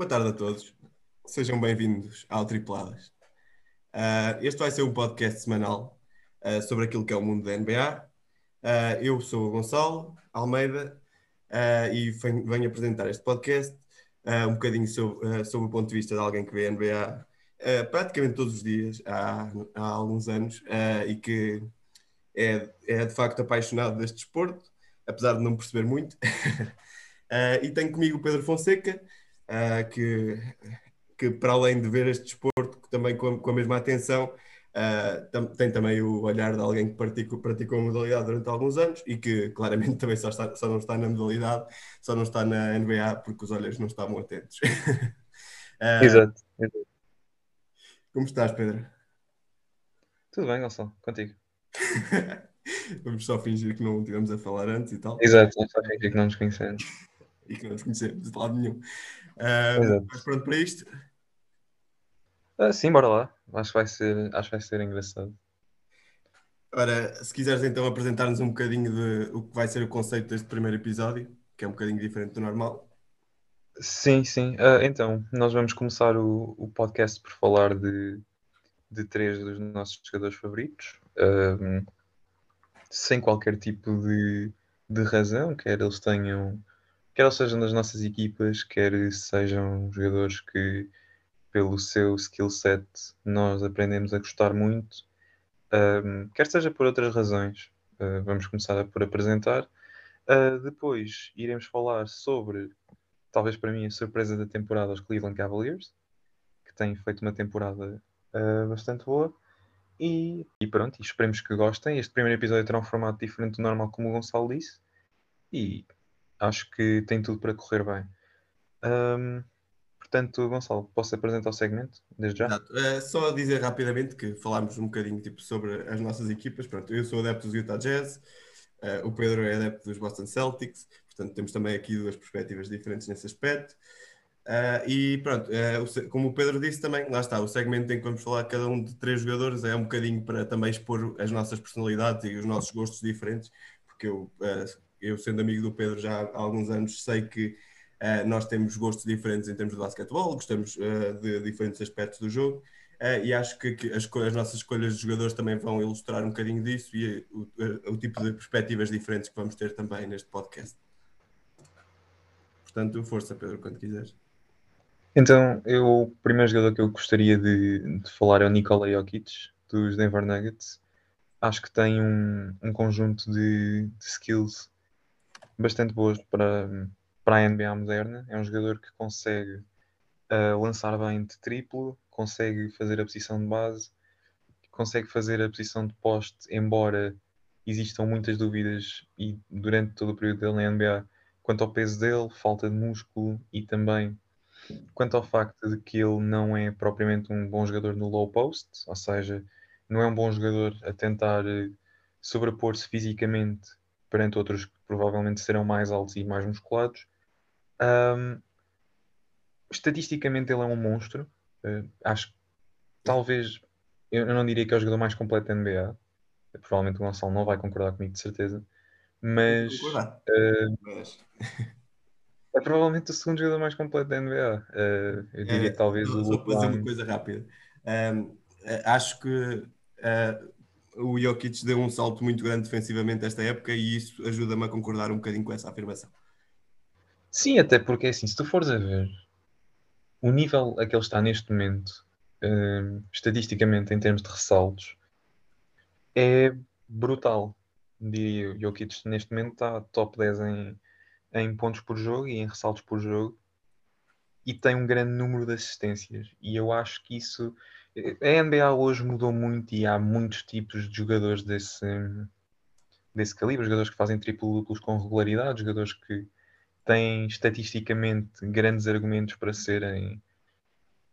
Boa tarde a todos. Sejam bem-vindos ao Tripladas. Uh, este vai ser um podcast semanal uh, sobre aquilo que é o mundo da NBA. Uh, eu sou o Gonçalo Almeida e venho, apresentar este podcast um bocadinho sobre, sobre, o ponto de vista de alguém que vê a NBA praticamente todos os dias, há, há alguns anos, e que é, é, de facto apaixonado deste desporto, apesar de não perceber muito. e tenho comigo o Pedro Fonseca, que que para além de ver este desporto também com, com a mesma atenção, uh, tam, tem também o olhar de alguém que praticou, praticou a modalidade durante alguns anos e que claramente também só, está, só não está na modalidade, só não está na NBA porque os olhos não estavam atentos. uh, exato. Como estás, Pedro? Tudo bem, Gonçalo, contigo. Vamos só fingir que não estivemos a falar antes e tal. Exato, só fingir que não nos conhecemos. E que não nos conhecemos de lado nenhum. Uh, mas pronto para isto? Ah, sim, bora lá. Acho que vai ser, acho que vai ser engraçado. Ora, se quiseres então apresentar-nos um bocadinho de o que vai ser o conceito deste primeiro episódio, que é um bocadinho diferente do normal. Sim, sim. Uh, então, nós vamos começar o, o podcast por falar de, de três dos nossos jogadores favoritos, uh, sem qualquer tipo de, de razão, quer eles tenham, quer sejam das nossas equipas, quer sejam jogadores que pelo seu skill set, nós aprendemos a gostar muito, um, quer seja por outras razões. Uh, vamos começar por apresentar. Uh, depois iremos falar sobre, talvez para mim, a surpresa da temporada, os Cleveland Cavaliers, que têm feito uma temporada uh, bastante boa. E, e pronto, esperemos que gostem. Este primeiro episódio terá um formato diferente do normal, como o Gonçalo disse, e acho que tem tudo para correr bem. Um, Portanto, Gonçalo, posso apresentar o segmento desde já? Uh, só dizer rapidamente que falámos um bocadinho tipo, sobre as nossas equipas. Pronto, eu sou adepto dos Utah Jazz, uh, o Pedro é adepto dos Boston Celtics, portanto temos também aqui duas perspectivas diferentes nesse aspecto. Uh, e pronto, uh, como o Pedro disse também, lá está, o segmento em que vamos falar cada um de três jogadores é um bocadinho para também expor as nossas personalidades e os nossos gostos diferentes, porque eu, uh, eu sendo amigo do Pedro já há alguns anos, sei que Uh, nós temos gostos diferentes em termos de basquetebol, gostamos uh, de diferentes aspectos do jogo uh, e acho que, que as, as, nossas escolhas de jogadores também vão ilustrar um bocadinho disso e o, o, tipo de perspectivas diferentes que vamos ter também neste podcast. Portanto, força, Pedro, quando quiseres. Então, eu, o primeiro jogador que eu gostaria de, de falar é o Nikola Jokic, dos Denver Nuggets. Acho que tem um, um conjunto de, de skills bastante boas para, para a NBA moderna. É um jogador que consegue uh, lançar bem de triplo, consegue fazer a posição de base, consegue fazer a posição de poste, embora existam muitas dúvidas e durante todo o período dele na NBA quanto ao peso dele, falta de músculo e também quanto ao facto de que ele não é propriamente um bom jogador no low post, ou seja, não é um bom jogador a tentar eh, sobrepor-se fisicamente perante outros que provavelmente serão mais altos e mais musculados. Um, estatisticamente ele é um monstro. Uh, acho que talvez eu não diria que é o jogador mais completo da NBA. Provavelmente o Gonçalo não vai concordar comigo de certeza. Mas, uh, mas... é provavelmente o segundo jogador mais completo da NBA. Uh, eu diria é, que talvez só, o. Só para dizer uma coisa rápida. Um, acho que o Jokic deu um salto muito grande defensivamente esta época e isso ajuda-me a concordar um bocadinho com essa afirmação. Sim, até porque assim, se tu fores a ver o nível a que ele está neste momento, uh, estatisticamente, em termos de ressaltos, é brutal. Diria o Jokic neste momento está top 10 em, em pontos por jogo e em ressaltos por jogo e tem um grande número de assistências. E eu acho que isso. A NBA hoje mudou muito e há muitos tipos de jogadores desse, desse calibre, jogadores que fazem triplo duplos com regularidade, jogadores que têm estatisticamente grandes argumentos para serem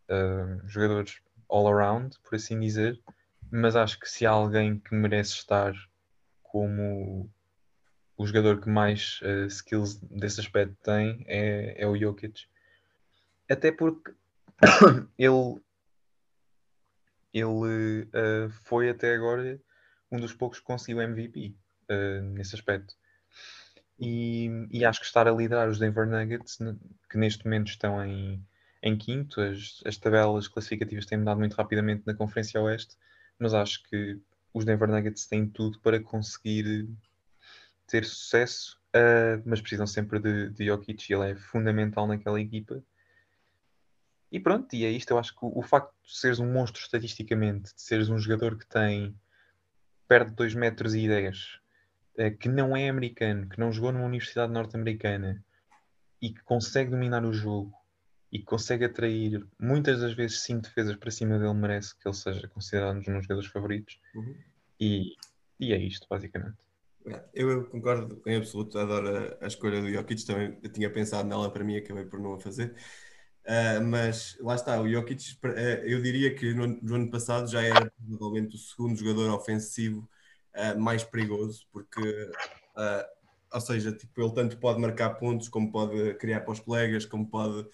uh, jogadores all-around, por assim dizer, mas acho que se há alguém que merece estar como o jogador que mais uh, skills desse aspecto tem é, é o Jokic. Até porque ele, ele uh, foi até agora um dos poucos que conseguiu MVP uh, nesse aspecto. E, e, acho que estar a liderar os Denver Nuggets, que neste momento estão em, em quinto. As, as tabelas classificativas têm mudado muito rapidamente na Conferência Oeste, mas acho que os Denver Nuggets têm tudo para conseguir ter sucesso, uh, mas precisam sempre de, de Jokic ele é fundamental naquela equipa. E pronto, e é isto. Eu acho que o, o facto de seres um monstro estatisticamente, de seres um jogador que tem perto de 2 metros e 10, uh, que não é americano, que não jogou numa universidade norte-americana e que consegue dominar o jogo e que consegue atrair muitas das vezes cinco defesas para cima dele, merece que ele seja considerado um dos meus jogadores favoritos. Uhum. E, e é isto, basicamente. Eu, eu, concordo em absoluto, adoro a, a, escolha do Jokic, também eu tinha pensado nela para mim, acabei por não a fazer. Uh, mas lá está, o Jokic, uh, eu diria que no, no, ano passado já era provavelmente o segundo jogador ofensivo uh, mais perigoso, porque, ou seja, tipo, ele tanto pode marcar pontos, como pode criar para os colegas, como pode.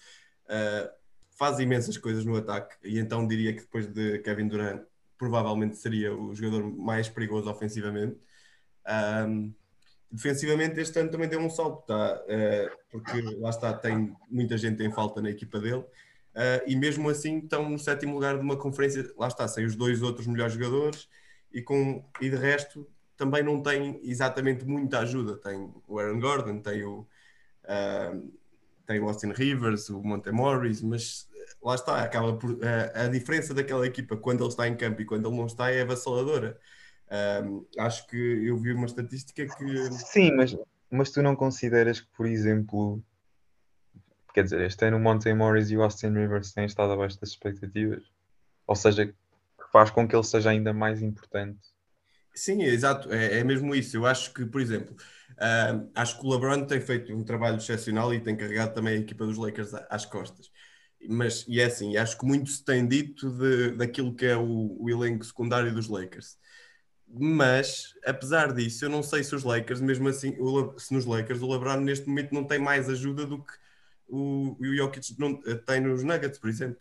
faz imensas coisas no ataque, e então diria que depois de Kevin Durant, provavelmente seria o jogador mais perigoso ofensivamente. Defensivamente, este ano também deu um salto, tá? Uh, porque lá está, tem muita gente em falta na equipa dele. Uh, e mesmo assim estão no sétimo lugar de uma conferência, lá está, sem os dois outros melhores jogadores e, com, e de resto também não tem exatamente muita ajuda. Tem o Aaron Gordon, tem o, uh, tem o Austin Rivers, o Monte Morris, mas lá está, acaba por, a diferença daquela equipa quando ele está em campo e quando ele não está é avassaladora. Um, acho que eu vi uma estatística que. Sim, mas, mas tu não consideras que, por exemplo, quer dizer, este ano o Monte Morris e o Austin Rivers têm estado abaixo das expectativas? Ou seja, faz com que ele seja ainda mais importante? Sim, exato, é, é mesmo isso. Eu acho que, por exemplo, uh, acho que o LeBron tem feito um trabalho excepcional e tem carregado também a equipa dos Lakers às costas. Mas, e é assim, acho que muito se tem dito de, daquilo que é o, o elenco secundário dos Lakers mas apesar disso, eu não sei se os Lakers, mesmo assim, o, se nos Lakers o LeBron neste momento não tem mais ajuda do que o, o Jokic não, eh, tem nos Nuggets, por exemplo.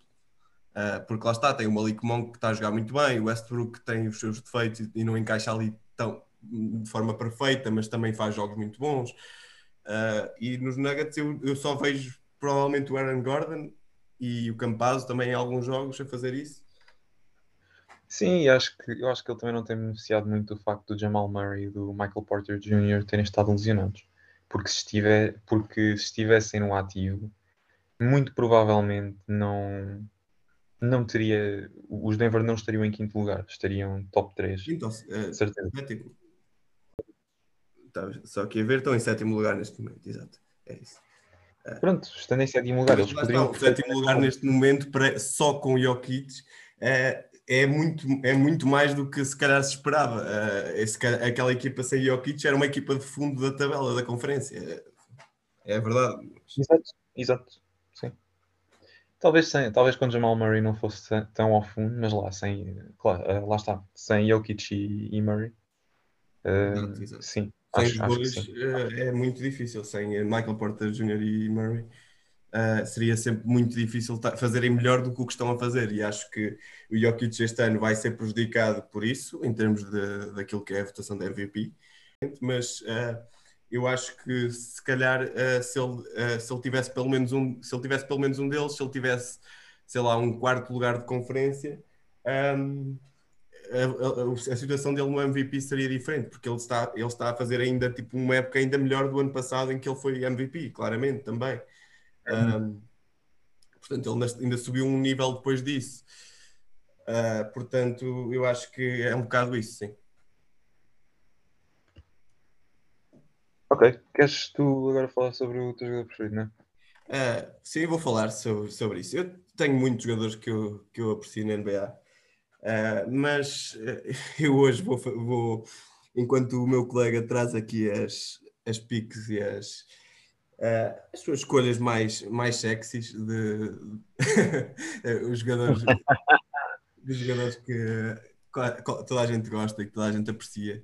Uh, porque lá está, tem o Malik Monk que está a jogar muito bem, o Westbrook que tem os seus defeitos e, não encaixa ali tão, de forma perfeita, mas também faz jogos muito bons. Uh, e nos Nuggets eu, eu só vejo provavelmente o Aaron Gordon e o Campazzo também em alguns jogos a fazer isso. Sim, acho que, eu acho que ele também não tem beneficiado muito do facto do Jamal Murray e do Michael Porter Jr. terem estado lesionados. Porque se, estiver, porque se estivessem no ativo, muito provavelmente não, não teria. Os Denver não estariam em quinto lugar, estariam top 3. Então, é, certeza. Sétimo. Tá, só que a ver, estão em sétimo lugar neste momento, exato. É isso. É. Pronto, estando em sétimo lugar, eles poderiam. Está, sétimo lugar neste momento, para, só com o Jokic, é, é muito, é muito mais do que se calhar se esperava. Uh, esse, aquela equipa sem Jokic era uma equipa de fundo da tabela da conferência. É, verdade. Exato, exato. Sim. Talvez, sem, talvez quando Jamal Murray não fosse tão ao fundo, mas lá, sem, claro, uh, lá está, sem Jokic e, e Murray. Uh, exato, exato. Sim, sem acho, dois acho é muito difícil. Sem Michael Porter Jr. e Murray uh, seria sempre muito difícil fazerem melhor do que o que estão a fazer. E acho que o Jokic este ano vai ser prejudicado por isso, em termos de, daquilo que é a votação da MVP. Mas uh, eu acho que se calhar uh, se, ele, se ele tivesse pelo menos um, se ele tivesse pelo menos um deles, se ele tivesse, sei lá, um quarto lugar de conferência. Um, a, a, a, situação dele no MVP seria diferente, porque ele está, ele está a fazer ainda tipo uma época ainda melhor do ano passado em que ele foi MVP, claramente também. Um, portanto, ele ainda subiu um nível depois disso. Uh, portanto, eu acho que é um bocado isso, sim. Ok, queres tu agora falar sobre o teu jogador preferido, não é? Uh, sim, vou falar sobre, sobre isso. Eu tenho muitos jogadores que eu, que eu aprecio na NBA, uh, ah, mas eu hoje vou, vou, enquanto o meu colega traz aqui as, as piques e as, Uh, as suas escolhas mais, mais sexys de, os jogadores, dos jogadores que toda a gente gosta e que toda a gente aprecia.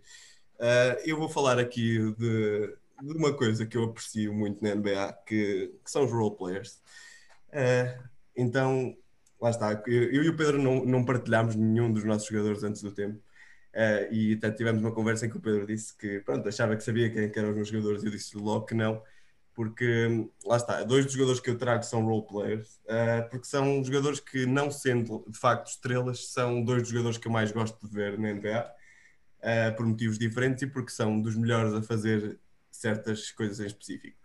Uh, eu vou falar aqui de, de, uma coisa que eu aprecio muito na NBA, que, que são os role players. Uh, então, lá está. Eu, eu, e o Pedro não, não partilhámos nenhum dos nossos jogadores antes do tempo. Uh, e até tivemos uma conversa em que o Pedro disse que pronto, achava que sabia quem, quem eram os meus jogadores e eu disse logo que não porque lá está, dois dos jogadores que eu trago são role players, uh, porque são jogadores que, não sendo de facto estrelas, são dois dos jogadores que eu mais gosto de ver na NBA, eh, por motivos diferentes e porque são dos melhores a fazer certas coisas em específico.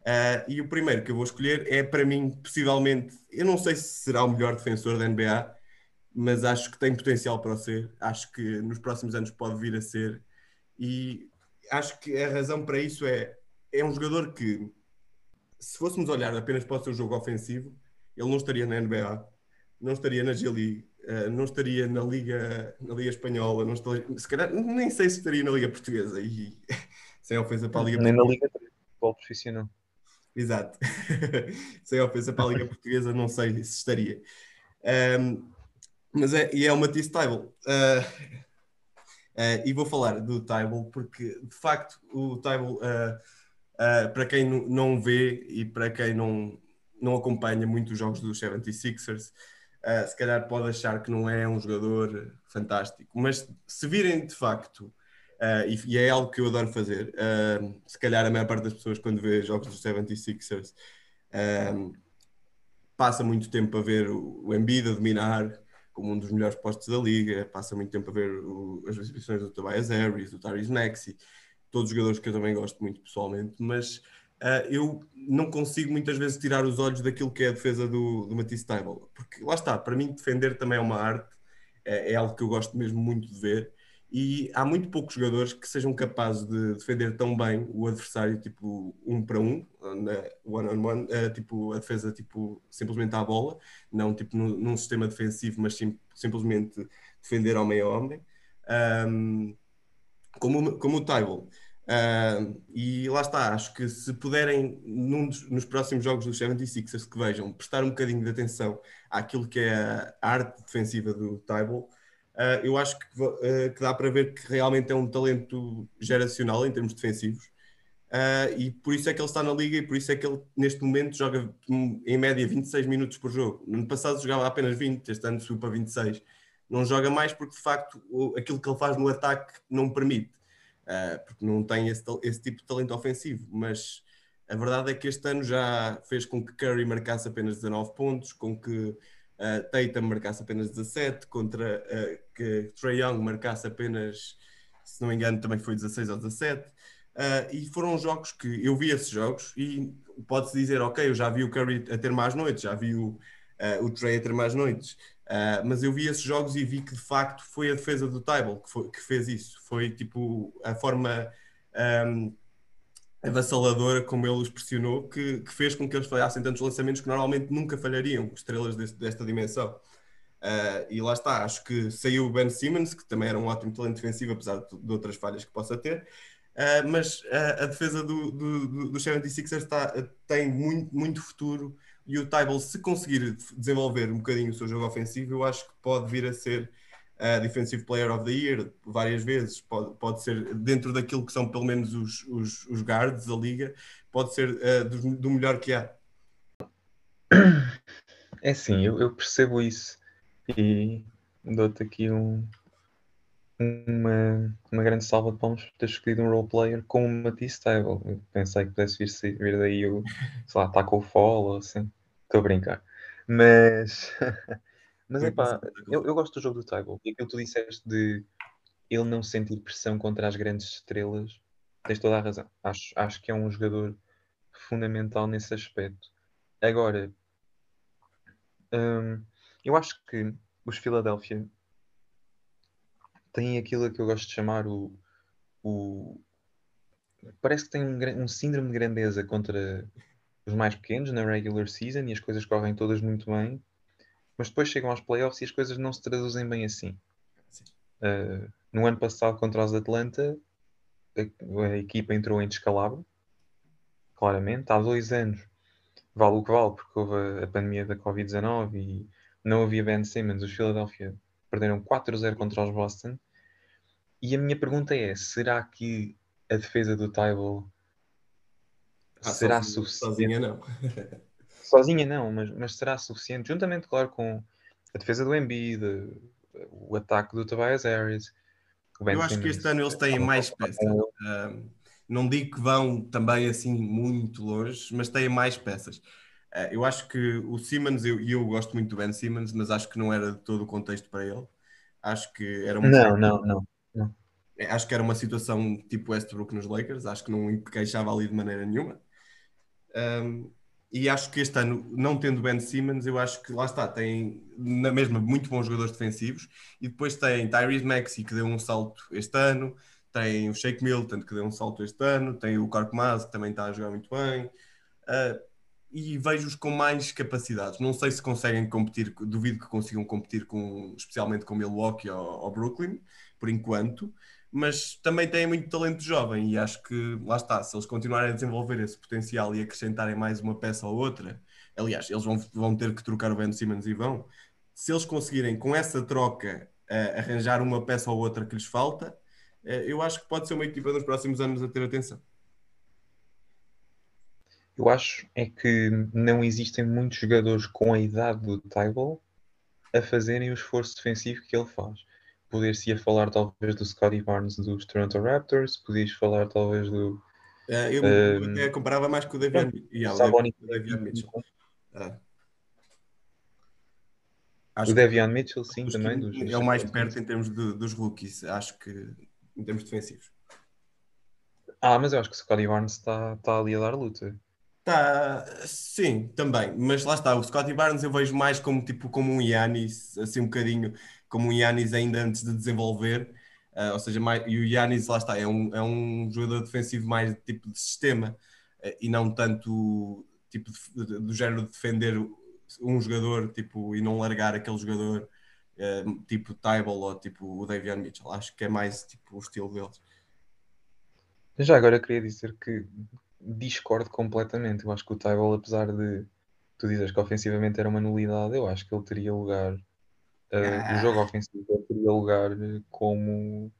Uh, e o primeiro que eu vou escolher é, para mim, possivelmente, eu não sei se será o melhor defensor da NBA, mas acho que tem potencial para ser. Acho que nos próximos anos pode vir a ser. E acho que a razão para isso é é um jogador que, se fôssemos olhar apenas para o seu jogo ofensivo, ele não estaria na NBA, não estaria na G League, uh, não estaria na Liga, na Liga Espanhola, não estaria, se calhar, nem sei se estaria na Liga Portuguesa, e sem ofensa para a Liga Nem Portuguesa. na Liga 3, futebol profissional. Exato. sem ofensa para a Liga Portuguesa, não sei se estaria. Um, mas é, e é o Matisse Tybal. Uh, uh, e vou falar do Tybal porque, de facto, o Tybal uh, Uh, para quem não vê e para quem não, não acompanha muito os jogos dos 76ers, uh, se calhar pode achar que não é um jogador fantástico, mas se virem de facto, uh, e, e, é algo que eu adoro fazer, se calhar a maior parte das pessoas quando vê jogos dos 76ers passa muito tempo a ver o, Embiid a dominar como um dos melhores postos da liga, passa muito tempo a ver o, as exibições do Tobias Harris, do Tyrese Maxey, todos os jogadores que eu também gosto muito pessoalmente, mas uh, eu não consigo muitas vezes tirar os olhos daquilo que é a defesa do, do Matisse Taibel, porque lá está, para mim defender também é uma arte, é, é, algo que eu gosto mesmo muito de ver, e há muito poucos jogadores que sejam capazes de defender tão bem o adversário, tipo um para um, one on one, uh, tipo a defesa tipo simplesmente à bola, não tipo no, num sistema defensivo, mas sim, simplesmente defender homem a homem. Um, como, como o Tybal. Uh, e lá está, acho que se puderem, dos, nos próximos jogos dos 76ers que vejam, prestar um bocadinho de atenção àquilo que é a arte defensiva do Tybal, uh, eu acho que, uh, que, dá para ver que realmente é um talento geracional em termos defensivos. e por isso é que ele está na liga e por isso é que ele neste momento joga em média 26 minutos por jogo. No ano passado jogava apenas 20, este ano subiu para 26. Não joga mais porque de facto aquilo que ele faz no ataque não permite uh, porque não tem esse, esse, tipo de talento ofensivo. Mas a verdade é que este ano já fez com que Curry marcasse apenas 19 pontos, com que uh, Tatum marcasse apenas 17, contra uh, que Trey Young marcasse apenas, se não me engano, também foi 16 ou 17. Uh, e foram jogos que eu vi esses jogos e pode-se dizer, ok, eu já vi o Curry a ter mais noites, já vi o, uh, o Trey a ter mais noites, Uh, mas eu vi esses jogos e vi que de facto foi a defesa do Tybal que, que fez isso. Foi tipo a forma um, avassaladora como ele os pressionou que, que, fez com que eles falhassem tantos lançamentos que normalmente nunca falhariam estrelas deste, desta dimensão. Uh, e lá está, acho que saiu o Ben Simmons, que também era um ótimo talento defensivo, apesar de, de outras falhas que possa ter. Uh, mas a defesa do, do, do, do 76ers está, tem muito, muito futuro e o Tybal, se conseguir desenvolver um bocadinho o seu jogo ofensivo, eu acho que pode vir a ser uh, Defensive Player of the Year várias vezes, pode, pode ser dentro daquilo que são pelo menos os, os, os guards da liga, pode ser uh, do, do, melhor que há. É sim, eu, eu percebo isso e dou-te aqui um, uma, uma grande salva de palmas por ter escolhido um roleplayer com uma T-Stable. Eu pensei que pudesse vir, vir daí o, sei lá, Taco Fall ou assim. Estou a brincar. Mas, mas é pá, eu, eu gosto do jogo do Table. E aquilo que tu disseste de ele não sentir pressão contra as grandes estrelas, tens toda a razão. Acho, acho que é um jogador fundamental nesse aspecto. Agora, hum, eu acho que os Philadelphia tem aquilo que eu gosto de chamar o. o parece que tem um, um síndrome de grandeza contra os mais pequenos na regular season e as coisas correm todas muito bem, mas depois chegam aos playoffs e as coisas não se traduzem bem assim. Uh, no ano passado, contra os Atlanta, a, a, equipa entrou em descalabro, claramente. Há dois anos, vale o que vale, porque houve a, a pandemia da Covid-19 e não havia Ben Simmons. Os Philadelphia perderam 4-0 contra os Boston. E a minha pergunta é: será que a defesa do Tybal ah, será sozinha, suficiente? Sozinha não. sozinha não, mas, mas será suficiente? Juntamente, claro, com a defesa do Embiid, o ataque do Tobias Harris. Eu acho que este ano eles têm mais peças. Um, Não digo que vão também assim muito longe, mas têm mais peças. Uh, eu acho que o Simmons, e eu, eu, gosto muito do Ben Simmons, mas acho que não era de todo o contexto para ele. Acho que era uma. Não, não, não, acho que era uma situação tipo Westbrook nos Lakers, acho que não queixava ali de maneira nenhuma. Um, e acho que este ano, não tendo Ben Simmons, eu acho que lá está, tem na mesma muito bons jogadores defensivos e depois tem Tyrese Maxey que deu um salto este ano, tem o Shake Milton que deu um salto este ano, tem o Korkmaz que também está a jogar muito bem. Uh, e vejo-os com mais capacidades. Não sei se conseguem competir, duvido que consigam competir com, especialmente com Milwaukee ou, ou Brooklyn, por enquanto, mas também têm muito talento jovem e acho que lá está, se eles continuarem a desenvolver esse potencial e acrescentarem mais uma peça ou outra, aliás, eles vão, vão ter que trocar o Ben Simmons e vão, se eles conseguirem com essa troca uh, arranjar uma peça ou outra que lhes falta, uh, eu acho que pode ser uma equipa nos próximos anos a ter atenção. Eu acho é que não existem muitos jogadores com a idade do Tybal a fazerem o esforço defensivo que ele faz poder-se falar talvez do Scotty Barnes dos Toronto Raptors, podias falar talvez do. Uh, eu um, até comparava mais com o Davian, yeah, o Mitchell. Ah. Acho o Devian Mitchell, sim, também. Dos, é o mais perto em termos de, dos rookies, acho que em termos defensivos. Ah, mas eu acho que o Scotty Barnes está tá ali a dar luta. Tá, sim, também, mas lá está, o Scotty Barnes eu vejo mais como tipo como um Yannis, assim um bocadinho como o Yannis ainda antes de desenvolver, uh, ou seja, mais, e o Yannis lá está, é um, é um jogador defensivo mais de tipo de sistema uh, e não tanto tipo de, de, do género de defender um jogador tipo, e não largar aquele jogador uh, tipo Tybal ou tipo o Davion Mitchell. Acho que é mais tipo o estilo deles. Já agora queria dizer que discordo completamente. Eu acho que o Tybal, apesar de tu dizes que ofensivamente era uma nulidade, eu acho que ele teria lugar Uh, o jogo ofensivo teria lugar como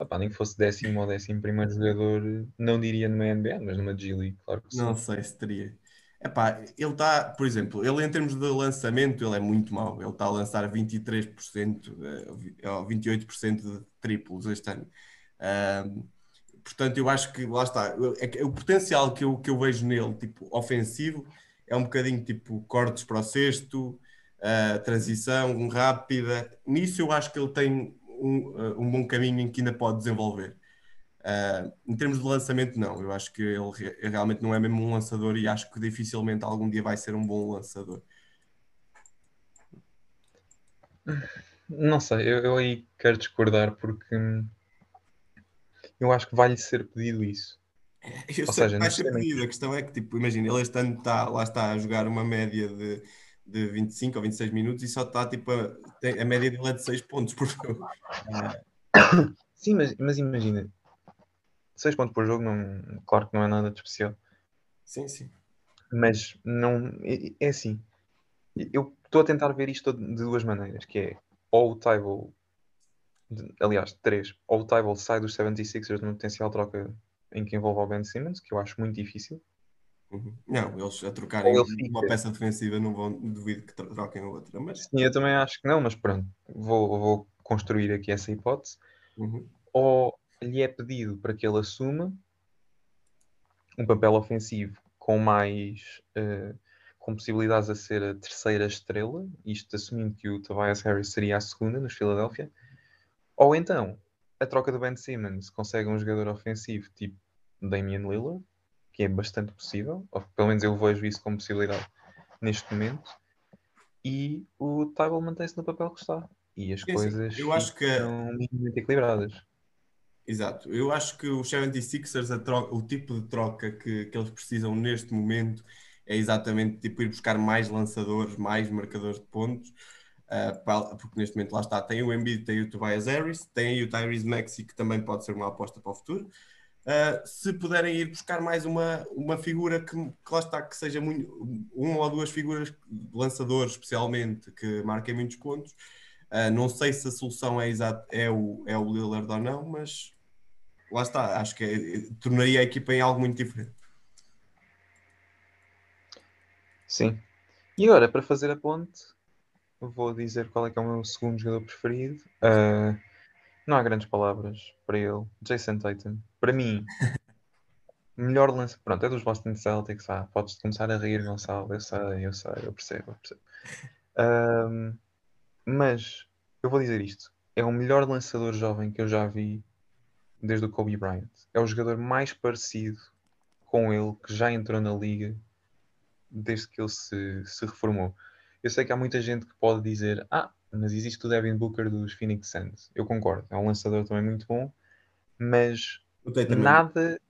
Epá, nem que fosse décimo ou décimo primeiro jogador, não diria numa NBA, mas numa G League, claro que sim. Não sei se teria. Epá, ele está, por exemplo, ele em termos de lançamento, ele é muito mau. Ele está a lançar 23%, uh, 28% de triplos este ano. Portanto, eu acho que lá está. É o potencial que eu, que eu vejo nele, tipo, ofensivo, é um bocadinho tipo cortes para o sexto, uh, transição rápida. Nisso eu acho que ele tem um, uh, um bom caminho em que ainda pode desenvolver. Uh, em termos de lançamento, não. Eu acho que ele realmente não é mesmo um lançador e acho que dificilmente algum dia vai ser um bom lançador. Não sei, eu, eu aí quero discordar porque eu acho que vai-lhe ser pedido isso. Eu Ou seja, vai ser pedido. A questão é que, tipo, imagina, ele este ano está, lá está a jogar uma média de de 25 ou 26 minutos e só está tipo a, a média dele é de 6 pontos por jogo. Sim, mas, mas imagina, 6 pontos por jogo, não, claro que não é nada de especial. Sim, sim. Mas não é, é assim. Eu estou a tentar ver isto de duas maneiras, que é ou o Tybal, aliás, três, ou o Tybal sai dos 76ers numa potencial troca em que envolve o Ben Simmons, que eu acho muito difícil, Uhum. Não, eles a trocarem uma peça defensiva não vão, duvido que troquem a outra. Mas... Sim, eu também acho que não, mas pronto, vou, vou construir aqui essa hipótese. Uhum. Ou lhe é pedido para que ele assuma um papel ofensivo com mais uh, com possibilidades a ser a terceira estrela, isto assumindo que o Tobias Harris seria a segunda nos Philadelphia, ou então a troca do Ben Simmons consegue um jogador ofensivo tipo Damian Lillard que é bastante possível, ou pelo menos eu vejo isso como possibilidade neste momento, e o Tybal mantém-se no papel que está. E as coisas eu acho que... estão minimamente equilibradas. Exato. Eu acho que os 76ers, troca, o tipo de troca que, que eles precisam neste momento é exatamente tipo ir buscar mais lançadores, mais marcadores de pontos, uh, porque neste momento lá está, tem o Embiid, tem o Tobias Harris, tem o Tyrese Maxey, que também pode ser uma aposta para o futuro, Uh, se puderem ir buscar mais uma, uma figura que, que lá está, que seja muito, uma ou duas figuras, lançadores especialmente, que marquem muitos pontos. Uh, não sei se a solução é, exato, é, o, é o Lillard ou não, mas lá está, acho que é, tornaria a equipa em algo muito diferente. Sim. E agora, para fazer a ponte, vou dizer qual é que é o meu segundo jogador preferido. Uh, não há grandes palavras para ele. Jason Tatum. Para mim, melhor lance. Pronto, é dos Boston Celtics. Ah, podes começar a rir, Gonçalo. Eu sei, eu sei, eu percebo. Eu percebo. Um, mas eu vou dizer isto: é o melhor lançador jovem que eu já vi desde o Kobe Bryant. É o jogador mais parecido com ele que já entrou na liga desde que ele se, se reformou. Eu sei que há muita gente que pode dizer: Ah, mas existe o Devin Booker dos Phoenix Suns. Eu concordo, é um lançador também muito bom, mas nada.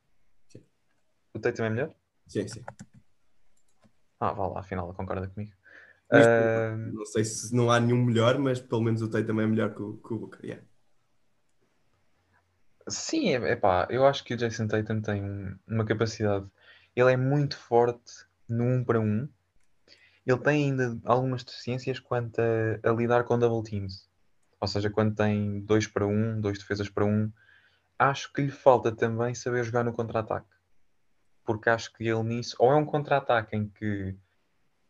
Sim. O Tatum é melhor? Sim, sim. Ah, vá lá, afinal concorda comigo. Uh... Não sei se não há nenhum melhor, mas pelo menos o Tatum é melhor que o, que o Booker. Yeah. Sim, é, é pá, eu acho que o Jason Tatum tem uma capacidade. Ele é muito forte no 1 um para 1. Um. Ele tem ainda algumas deficiências quanto a, a, lidar com double teams. Ou seja, quando tem 2 para 1, um, dois defesas para 1. Um, acho que lhe falta também saber jogar no contra-ataque. Porque acho que ele nisso, ou é um contra-ataque em que,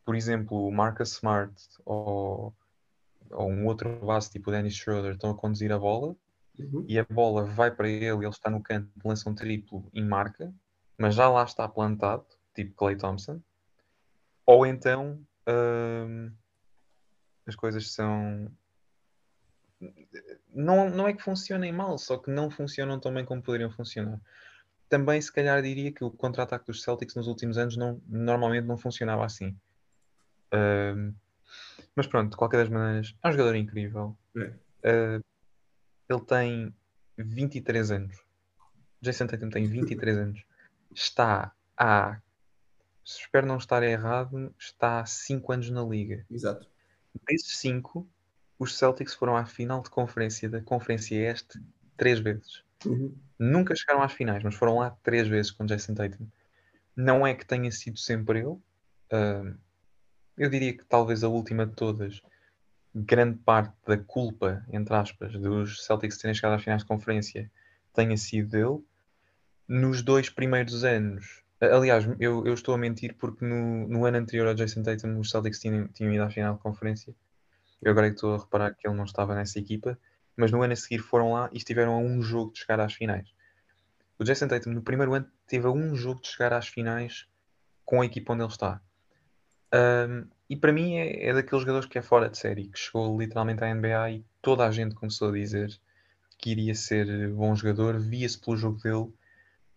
por exemplo, o Marcus Smart ou, ou um outro base tipo o Dennis Schroeder estão a conduzir a bola uhum. e a bola vai para ele, ele está no canto, lança um triplo e marca, mas já lá está plantado, tipo Clay Thompson. Ou então hum, as coisas são. Não, não é que funcionem mal, só que não funcionam tão bem como poderiam funcionar. Também, se calhar, diria que o contra-ataque dos Celtics nos últimos anos não, normalmente não funcionava assim. Hum, mas pronto, de qualquer das maneiras, é um jogador incrível. É. Uh, ele tem 23 anos. Jason Tatum tem 23 anos. Está há, espero não estar errado, está há 5 anos na liga. Exato. Desses 5, os Celtics foram à final de conferência da Conferência Este três vezes. Uhum. Nunca chegaram às finais, mas foram lá três vezes com Jason Tatum. Não é que tenha sido sempre ele. Uh, eu diria que talvez a última de todas grande parte da culpa, entre aspas, dos Celtics terem chegado às finais de conferência tenha sido dele. Nos dois primeiros anos, aliás, eu, eu estou a mentir porque no, no ano anterior ao Jason Tatum os Celtics tinham, tinham ido à final de conferência. Eu agora é estou a reparar que ele não estava nessa equipa, mas no ano a seguir foram lá e estiveram a um jogo de chegar às finais. O Jason Tatum no primeiro ano teve a um jogo de chegar às finais com a equipa onde ele está. Um, e para mim é, é, daqueles jogadores que é fora de série, que chegou literalmente à NBA e toda a gente começou a dizer que iria ser bom jogador, via-se pelo jogo dele.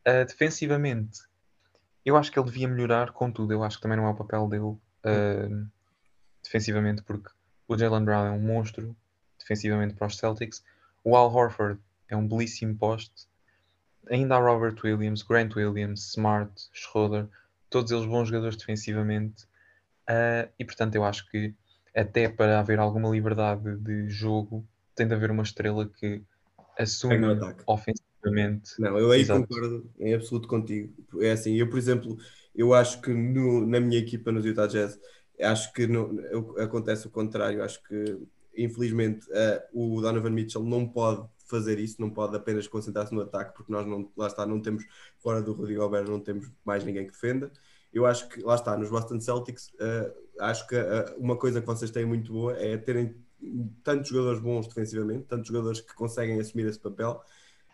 Uh, defensivamente, eu acho que ele devia melhorar, contudo, eu acho que também não é o papel dele uh, defensivamente, porque o Jalen Brown é um monstro defensivamente para os Celtics, o Al Horford é um belíssimo poste, ainda há Robert Williams, Grant Williams, Smart, Schroeder, todos eles bons jogadores defensivamente Uh, e portanto, eu acho que até para haver alguma liberdade de jogo, tem de haver uma estrela que assume ofensivamente. Não, eu aí Exato. concordo em absoluto contigo. É assim, eu, por exemplo, eu acho que no, na minha equipa nos Utah Jazz, acho que no, acontece o contrário. Acho que, infelizmente, uh, o Donovan Mitchell não pode fazer isso, não pode apenas concentrar-se no ataque, porque nós não, lá está, não temos, fora do Rodrigo Alberto, não temos mais ninguém que defenda eu acho que, lá está, nos Boston Celtics, uh, acho que uh, uma coisa que vocês têm muito boa é terem tantos jogadores bons defensivamente, tantos jogadores que conseguem assumir esse papel,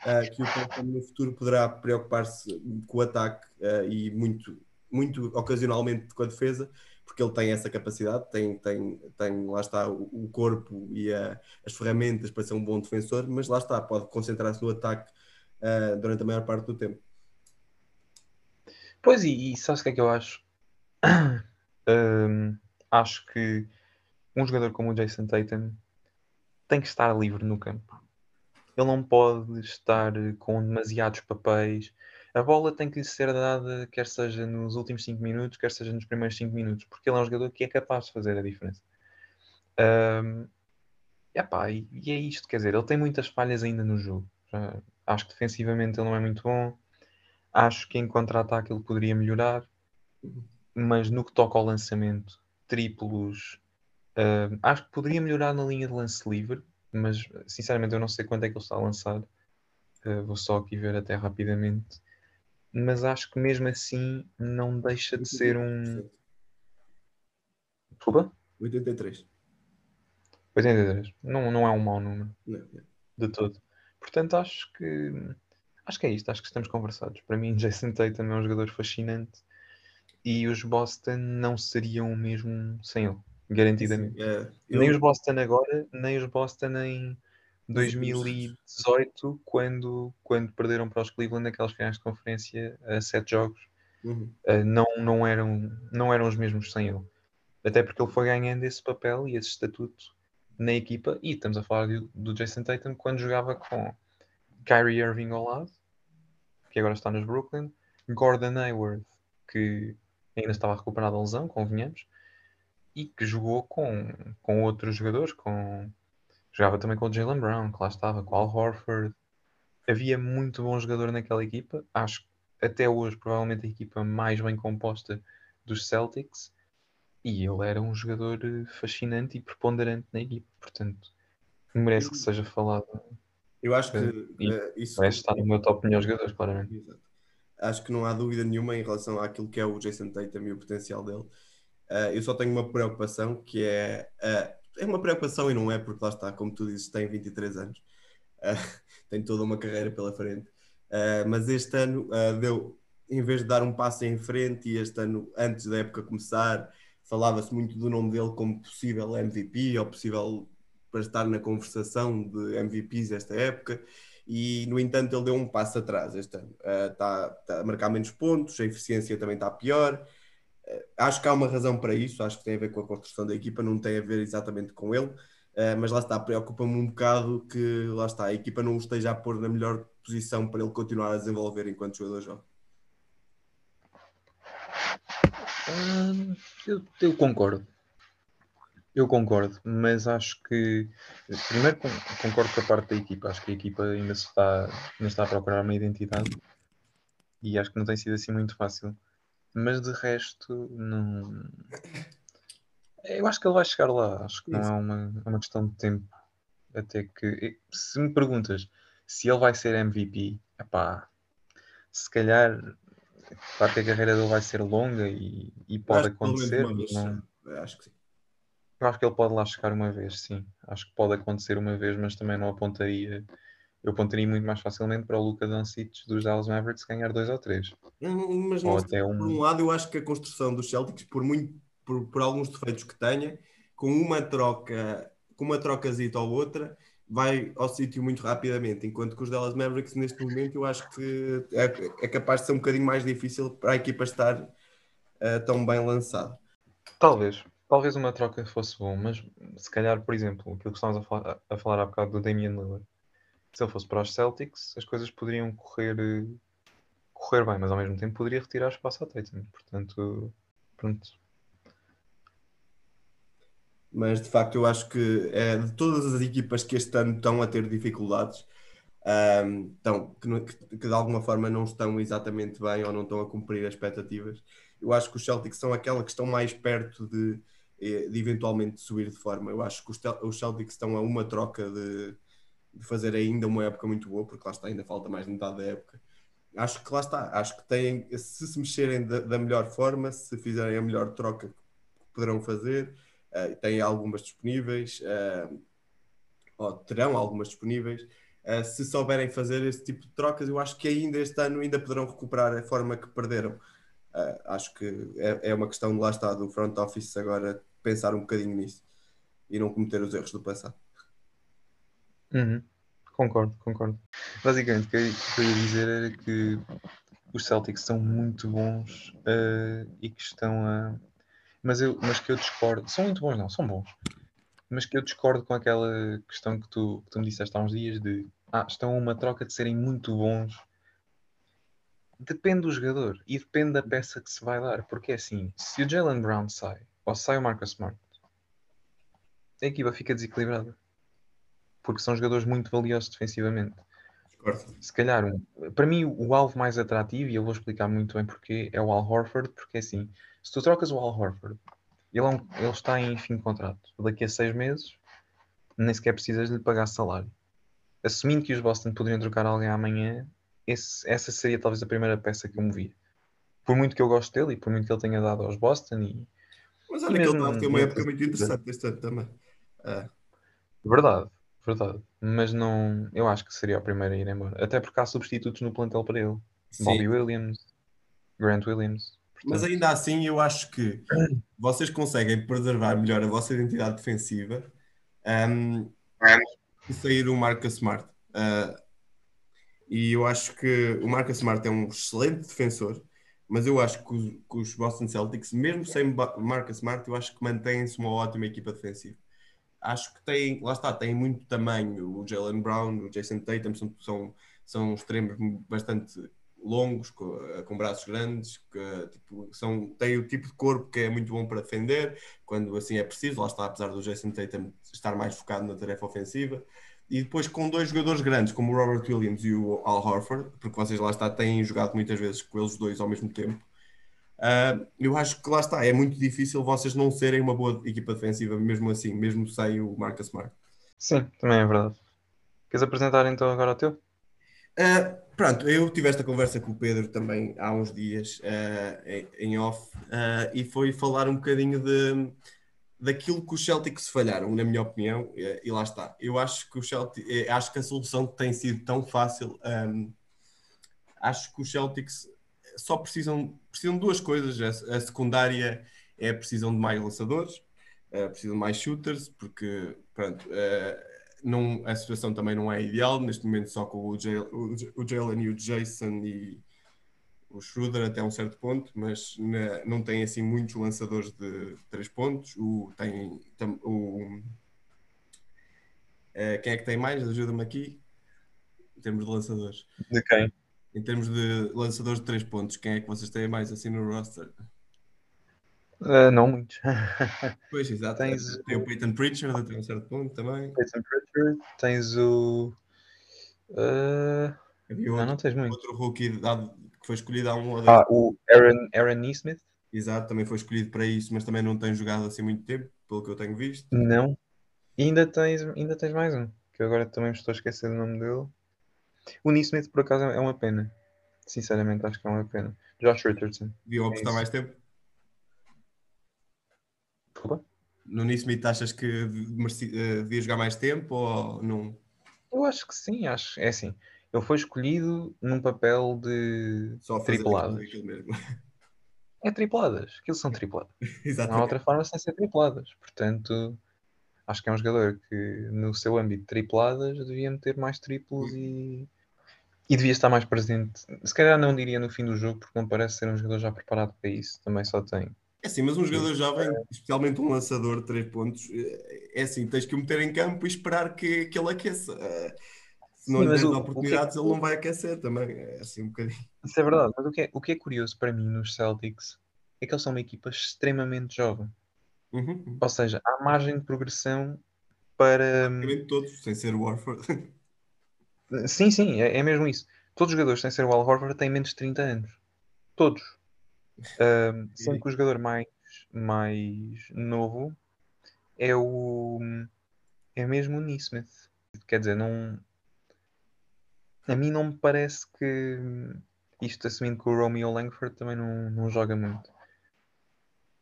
uh, que o Tottenham no futuro poderá preocupar-se com o ataque e muito, muito ocasionalmente com a defesa, porque ele tem essa capacidade, tem, tem, tem lá está, o, corpo e a, as ferramentas para ser um bom defensor, mas lá está, pode concentrar-se no ataque durante a maior parte do tempo. Pois, e, e sabes o que é que eu acho? um, acho que um jogador como o Jason Tatum tem que estar livre no campo. Ele não pode estar com demasiados papéis. A bola tem que lhe ser dada, quer seja nos últimos 5 minutos, quer seja nos primeiros 5 minutos, porque ele é um jogador que é capaz de fazer a diferença. Um, epá, e, e é isto, quer dizer, ele tem muitas falhas ainda no jogo. Acho que defensivamente ele não é muito bom. Acho que em contra-ataque ele poderia melhorar, mas no que toca ao lançamento, triplos, acho que poderia melhorar na linha de lance livre, mas sinceramente eu não sei quanto é que ele está a lançar. Uh, vou só aqui ver até rapidamente. Mas acho que mesmo assim não deixa de ser um. Desculpa? 83. 83. Não, não é um mau número. Não, não. De todo. Portanto, acho que acho que é isto, acho que estamos conversados. Para mim, Jason Tatum é um jogador fascinante e os Boston não seriam o mesmo sem ele, garantidamente. É, Nem eu- os Boston agora, nem os Boston em 2018, quando, quando perderam para os Cleveland naquelas finais de conferência a sete jogos. Uhum. Uh, não, não, eram, não eram os mesmos sem ele. Até porque ele foi ganhando esse papel e esse estatuto na equipa. E estamos a falar do, do Jason Tatum quando jogava com Kyrie Irving ao lado, que agora está nos Brooklyn, Gordon Hayward, que ainda estava recuperado da lesão, convenhamos, e que jogou com, com outros jogadores, com jogava também com o Jalen Brown, que lá estava, com o Al Horford. Havia muito bom jogador naquela equipa. Acho que até hoje, provavelmente, a equipa mais bem composta dos Celtics. E ele era um jogador eh, fascinante e preponderante na equipa. Portanto, merece que seja falado. Eu acho que eh, isso. Merece estar no meu top melhores jogadores, claramente. Exato. Acho que não há dúvida nenhuma em relação àquilo que é o Jason Tatum e o potencial dele. Uh, eu só tenho uma preocupação que é. uh, é uma preocupação e não é porque lá está, como tu dizes, tem 23 anos. Uh, tem toda uma carreira pela frente. Uh, mas este ano uh, deu, em vez de dar um passo em frente, e este ano, antes da época começar, falava-se muito do nome dele como possível MVP ou possível para estar na conversação de MVPs desta época e no entanto ele deu um passo atrás este ano. Está tá a marcar menos pontos, a eficiência também está pior. Acho que há uma razão para isso, acho que tem a ver com a construção da equipa, não tem a ver exatamente com ele, uh, mas lá está, preocupa-me um bocado que lá está, a equipa não o esteja a pôr na melhor posição para ele continuar a desenvolver enquanto jogador jovem. Eu, eu concordo. Eu concordo, mas acho que primeiro con- concordo com a parte da equipa. Acho que a equipa ainda está, ainda está a procurar uma identidade e acho que não tem sido assim muito fácil. Mas de resto, não. Eu acho que ele vai chegar lá. Acho que não Isso. é uma, é uma questão de tempo. Até que. Se me perguntas se ele vai ser MVP, epá, se calhar. Claro que a carreira dele vai ser longa e, e pode acho acontecer. vez, não- acho que sim. eu acho que ele pode lá chegar uma vez, sim. Acho que pode acontecer uma vez, mas também não apontaria. Eu apontaria muito mais facilmente para o Luca Doncic dos Dallas Mavericks ganhar dois ou três. Mas Ou não até um- por um lado, eu acho que a construção dos Celtics, por, muito, por, por alguns defeitos que tenha, com uma troca, com uma trocazita ou outra, vai ao sítio muito rapidamente. Enquanto que os Dallas Mavericks, neste momento, eu acho que é, é capaz de ser um bocadinho mais difícil para a equipa estar eh, tão bem lançada. Talvez. Talvez uma troca fosse bom, mas se calhar, por exemplo, aquilo que estávamos a falar, a falar há bocado do Damian Lillard, se ele fosse para os Celtics, as coisas poderiam correr, eh, correr bem, mas ao mesmo tempo poderia retirar espaço ao Tatum. Portanto, pronto. mas de facto eu acho que é, de todas as equipas que este ano estão a ter dificuldades, um, estão, que, que- de alguma forma não estão exatamente bem ou não estão a cumprir as expectativas, eu acho que os Celtics são aquela que estão mais perto de, eh, de eventualmente subir de forma. Eu acho que os, os Celtics estão a uma troca de, de fazer ainda uma época muito boa, porque lá está, ainda falta mais de metade da época. Acho que lá está, acho que têm, se se mexerem da, da melhor forma, se fizerem a melhor troca que poderão fazer, Uh, têm algumas disponíveis, uh, ou terão algumas disponíveis. Uh, se souberem fazer esse tipo de trocas, eu acho que ainda este ano ainda poderão recuperar a forma que perderam. Uh, acho que é, é, uma questão de lá está do front office agora pensar um bocadinho nisso e não cometer os erros do passado. Uhum. Concordo, concordo. Basicamente, o que eu que eu ia dizer era que os Celtics são muito bons uh, e que estão a. Mas, eu, mas que eu discordo. São muito bons, não, são bons. Mas que eu discordo com aquela questão que tu, que tu me disseste há uns dias de ah, estão a uma troca de serem muito bons. Depende do jogador e depende da peça que se vai dar. Porque é assim, se o Jalen Brown sai ou sai o Marcus Smart, a equipa fica desequilibrada porque são jogadores muito valiosos defensivamente. Se calhar, para mim, o alvo mais atrativo, e eu vou explicar muito bem porque, é o Al Horford, porque assim, se tu trocas o Al Horford, ele, é um, ele está em fim de contrato. Daqui a seis meses, nem sequer precisas de lhe pagar salário. Assumindo que os Boston poderiam trocar alguém amanhã, esse, essa seria talvez a primeira peça que eu movia. Por muito que eu gosto dele e por muito que ele tenha dado aos Boston. E, Mas olha que ele está a ter uma época muito interessante este ano também. É. Verdade, verdade. Mas não, eu acho que seria o primeiro a ir embora. Até porque há substitutos no plantel para ele. Sim. Bobby Williams, Grant Williams. Mas Portanto, ainda assim, eu acho que vocês conseguem preservar melhor a vossa identidade defensiva um, e sair o Marcus Smart. Uh, e eu acho que o Marcus Smart é um excelente defensor, mas eu acho que os, que os Boston Celtics, mesmo sem Marcus Smart, eu acho que mantêm-se uma ótima equipa defensiva. Acho que tem, lá está, tem muito tamanho. O Jalen Brown, o Jason Tatum são, são, são extremos bastante longos, com, com braços grandes, que, tipo, são, têm o tipo de corpo que é muito bom para defender, quando assim é preciso. Lá está, apesar do Jason Tatum estar mais focado na tarefa ofensiva. E depois com dois jogadores grandes, como o Robert Williams e o Al Horford, porque vocês lá está, têm jogado muitas vezes com eles dois ao mesmo tempo. Uh, eu acho que lá está, é muito difícil vocês não serem uma boa equipa defensiva, mesmo assim, mesmo sem o Marcus Smart. sim, também é verdade. Queres apresentar então agora o teu? Uh, pronto, eu tive esta conversa com o Pedro também há uns dias uh, em, off e foi falar um bocadinho de, daquilo que os Celtics falharam, na minha opinião, e, lá está. Eu acho que o Celtics, eh, acho que a solução tem sido tão fácil. um, acho que os Celtics só precisam, precisam de duas coisas. A, a secundária é precisam de mais lançadores, uh, precisam de mais shooters, porque pronto, uh, não, a situação também não é ideal. Neste momento, só com o, Jal, o, o Jalen e o Jason e o Schroeder até um certo ponto, mas na, não tem assim muitos lançadores de três pontos. O, tem, o, uh, quem é que tem mais? Ajuda-me aqui. Em termos de lançadores. De quem? Em termos de lançadores de três pontos, quem é que vocês têm mais assim no roster? Uh, não muitos. Pois, exato. Tens Tem o Peyton Pritchard até um certo ponto também. Peyton Pritchard, tens o. Uh, Havia não, outro, não tens muito. outro rookie dado, que foi escolhido há um ou dois. Ah, o Aaron, Aaron Neesmith? Exato, também foi escolhido para isso, mas também não tem jogado assim muito tempo, pelo que eu tenho visto. Não. E ainda tens, ainda tens mais um, que agora também me estou a esquecer do nome dele. O Neesmith, por acaso, é uma pena. Sinceramente, acho que é uma pena. Josh Richardson. Deviam É apostar isso. mais tempo. Desculpa? No Nismith achas que eh, devia jogar mais tempo ou não? Eu acho que sim, acho. É assim. Ele foi escolhido num papel de Só mesmo. É tripladas. Aquilo são tripladas. Não há outra forma sem ser tripladas. Portanto, acho que é um jogador que no seu âmbito de tripladas devia meter mais triplos e, e devia estar mais presente. Se calhar não diria no fim do jogo, porque não parece ser um jogador já preparado para isso. Também só tem. É assim, mas um jogador jovem, especialmente um lançador de 3 pontos, é assim, tens que o meter em campo e esperar que, que ele aqueça. Eh, Se não Sim, lhe que é oportunidades, que- ele não vai aquecer também. É assim um bocadinho. Isso é verdade. Mas o que é, o que é curioso para mim nos Celtics é que eles são uma equipa extremamente jovem. Uhum. Ou seja, há margem de progressão para. Praticamente todos, sem ser o Warford. Sim, sim, é, é mesmo isso. Todos os jogadores sem ser o Al Horford têm menos de 30 anos. Todos. Ahm, sendo que o jogador mais, mais novo é o. É mesmo o Neesmith. Quer dizer, não. A mim não me parece que. Isto assumindo que o Romeo Langford também não, não joga muito.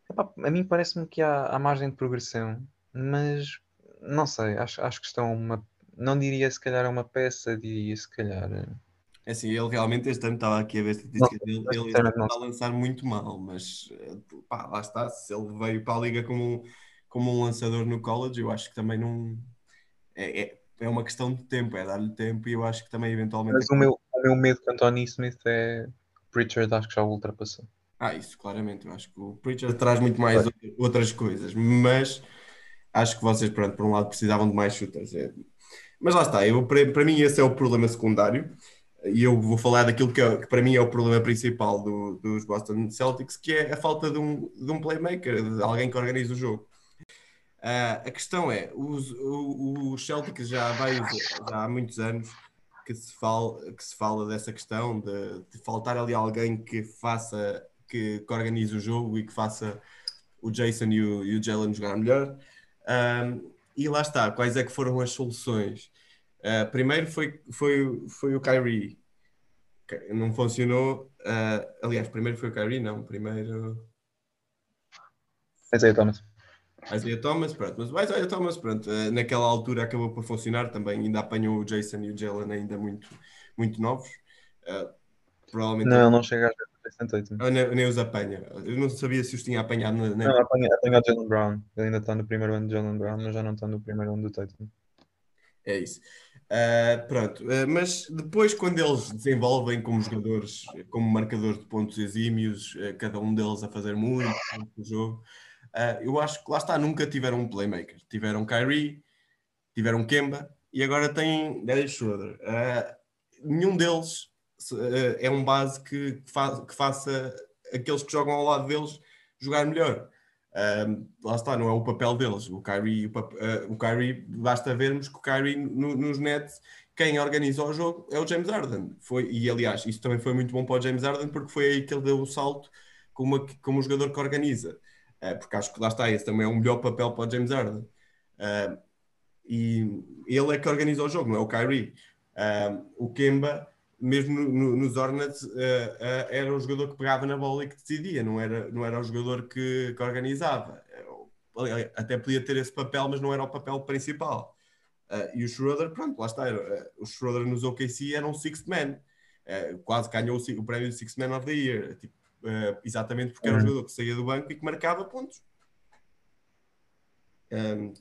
Epá, a mim parece-me que há, há margem de progressão, mas não sei, acho, acho que estão uma. Não diria se calhar uma peça, diria se calhar. eh, É assim, ele realmente este ano estava aqui a ver estatísticas dele, ele não. está a lançar muito mal, mas eh, pá, lá está, se ele veio para a liga como, um- como um lançador no college, eu acho que também não é, é, é uma questão de tempo, é dar-lhe tempo e eu acho que também eventualmente Mas o meu, o meu medo quanto ao Neesmith é. Pritchard acho que já o ultrapassou. Ah, isso, claramente. Eu acho que o Preacher traz muito mais outra- outras coisas, mas acho que vocês, pronto, por um lado precisavam de mais shooters. É. Mas lá está, eu, para, para mim esse é o problema secundário e eu vou falar daquilo que, é- que para mim é o problema principal do- dos Boston Celtics, que é a falta de um, de um playmaker, de alguém que organize o jogo. Ah, a questão é, os, o- os Celtics já vários, já há muitos anos que se, fala, que se fala dessa questão de, de faltar ali alguém que faça, que, que organize o jogo e que faça o Jason e o, e o Jalen jogar melhor. Ahm, e lá está, quais é que foram as soluções? Ah, primeiro foi, foi, foi o Kyrie, não funcionou. ah, aliás, primeiro foi o Kyrie, não, primeiro aí, Thomas. Isaiah Thomas, pronto, mas o Isaiah Thomas, pronto, uh, naquela altura acabou por funcionar também, ainda apanhou o Jason e o Jalen ainda muito, muito novos. Uh, provavelmente. Não, não chega a Jason Tatum. Nem, nem, os apanha. Eu não sabia se os tinha apanhado. Na, na... Não, apanha, apanha o Jalen Brown. Ele ainda está no primeiro ano de Jalen Brown, mas já não está no primeiro ano do Tatum. É isso. Uh, pronto, uh, mas depois, quando eles desenvolvem como jogadores, como marcadores de pontos exímios, uh, cada um deles a fazer muito no jogo, eu acho que lá está, nunca tiveram um playmaker. Tiveram Kyrie, tiveram Kemba e agora têm Dennis Schroeder. nenhum deles é um base que, fa que faça aqueles que jogam ao lado deles jogar melhor. Um, lá está, não é o papel deles. O Kyrie, o, uh, o Kyrie basta vermos que o Kyrie no, nos Nets, quem organiza o jogo é o James Harden. Foi, e aliás, isso também foi muito bom para o James Harden porque foi aí que ele deu o salto como, como um jogador que organiza. Uh, porque acho que lá está, esse também é um melhor papel para o James Harden. Uh, e ele é que organiza o jogo, não é o Kyrie. o Kemba mesmo no, nos Hornets, uh, uh, era o jogador que pegava na bola e que decidia, não era, não era o jogador que, que organizava. Até podia ter esse papel, mas não era o papel principal. Uh, e o Schroeder, pronto, lá está. Era, o Schroeder nos OKC era um sixth man. quase ganhou o, o prémio de Sixth Man of the Year. Tipo, exatamente porque era um uhum. jogador que saía do banco e que marcava pontos. Um,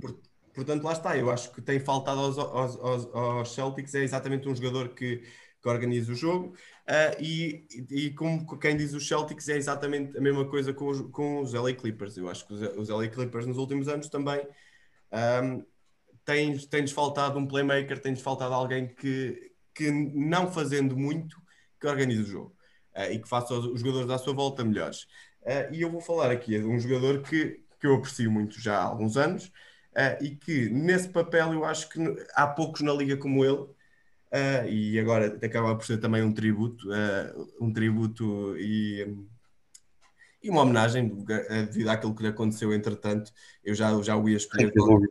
por, Portanto, lá está. Eu acho que tem faltado aos, aos, aos Celtics é exatamente um jogador que, que organiza o jogo. Uh, e, e como quem diz os Celtics é exatamente a mesma coisa com os, com os LA Clippers. Eu acho que os, os LA Clippers nos últimos anos também um, têm, têm faltado um playmaker, tem faltado alguém que, que não fazendo muito, que organize o jogo uh, e que faça os, os, jogadores à sua volta melhores. Uh, e eu vou falar aqui de um jogador que, que eu aprecio muito já há alguns anos, Uh, e que nesse papel eu acho que há poucos na liga como ele, uh, e agora acaba por ser também um tributo, uh, um tributo e, e uma homenagem devido àquilo que lhe aconteceu entretanto. Eu já, já o ia escolher. Qualquer...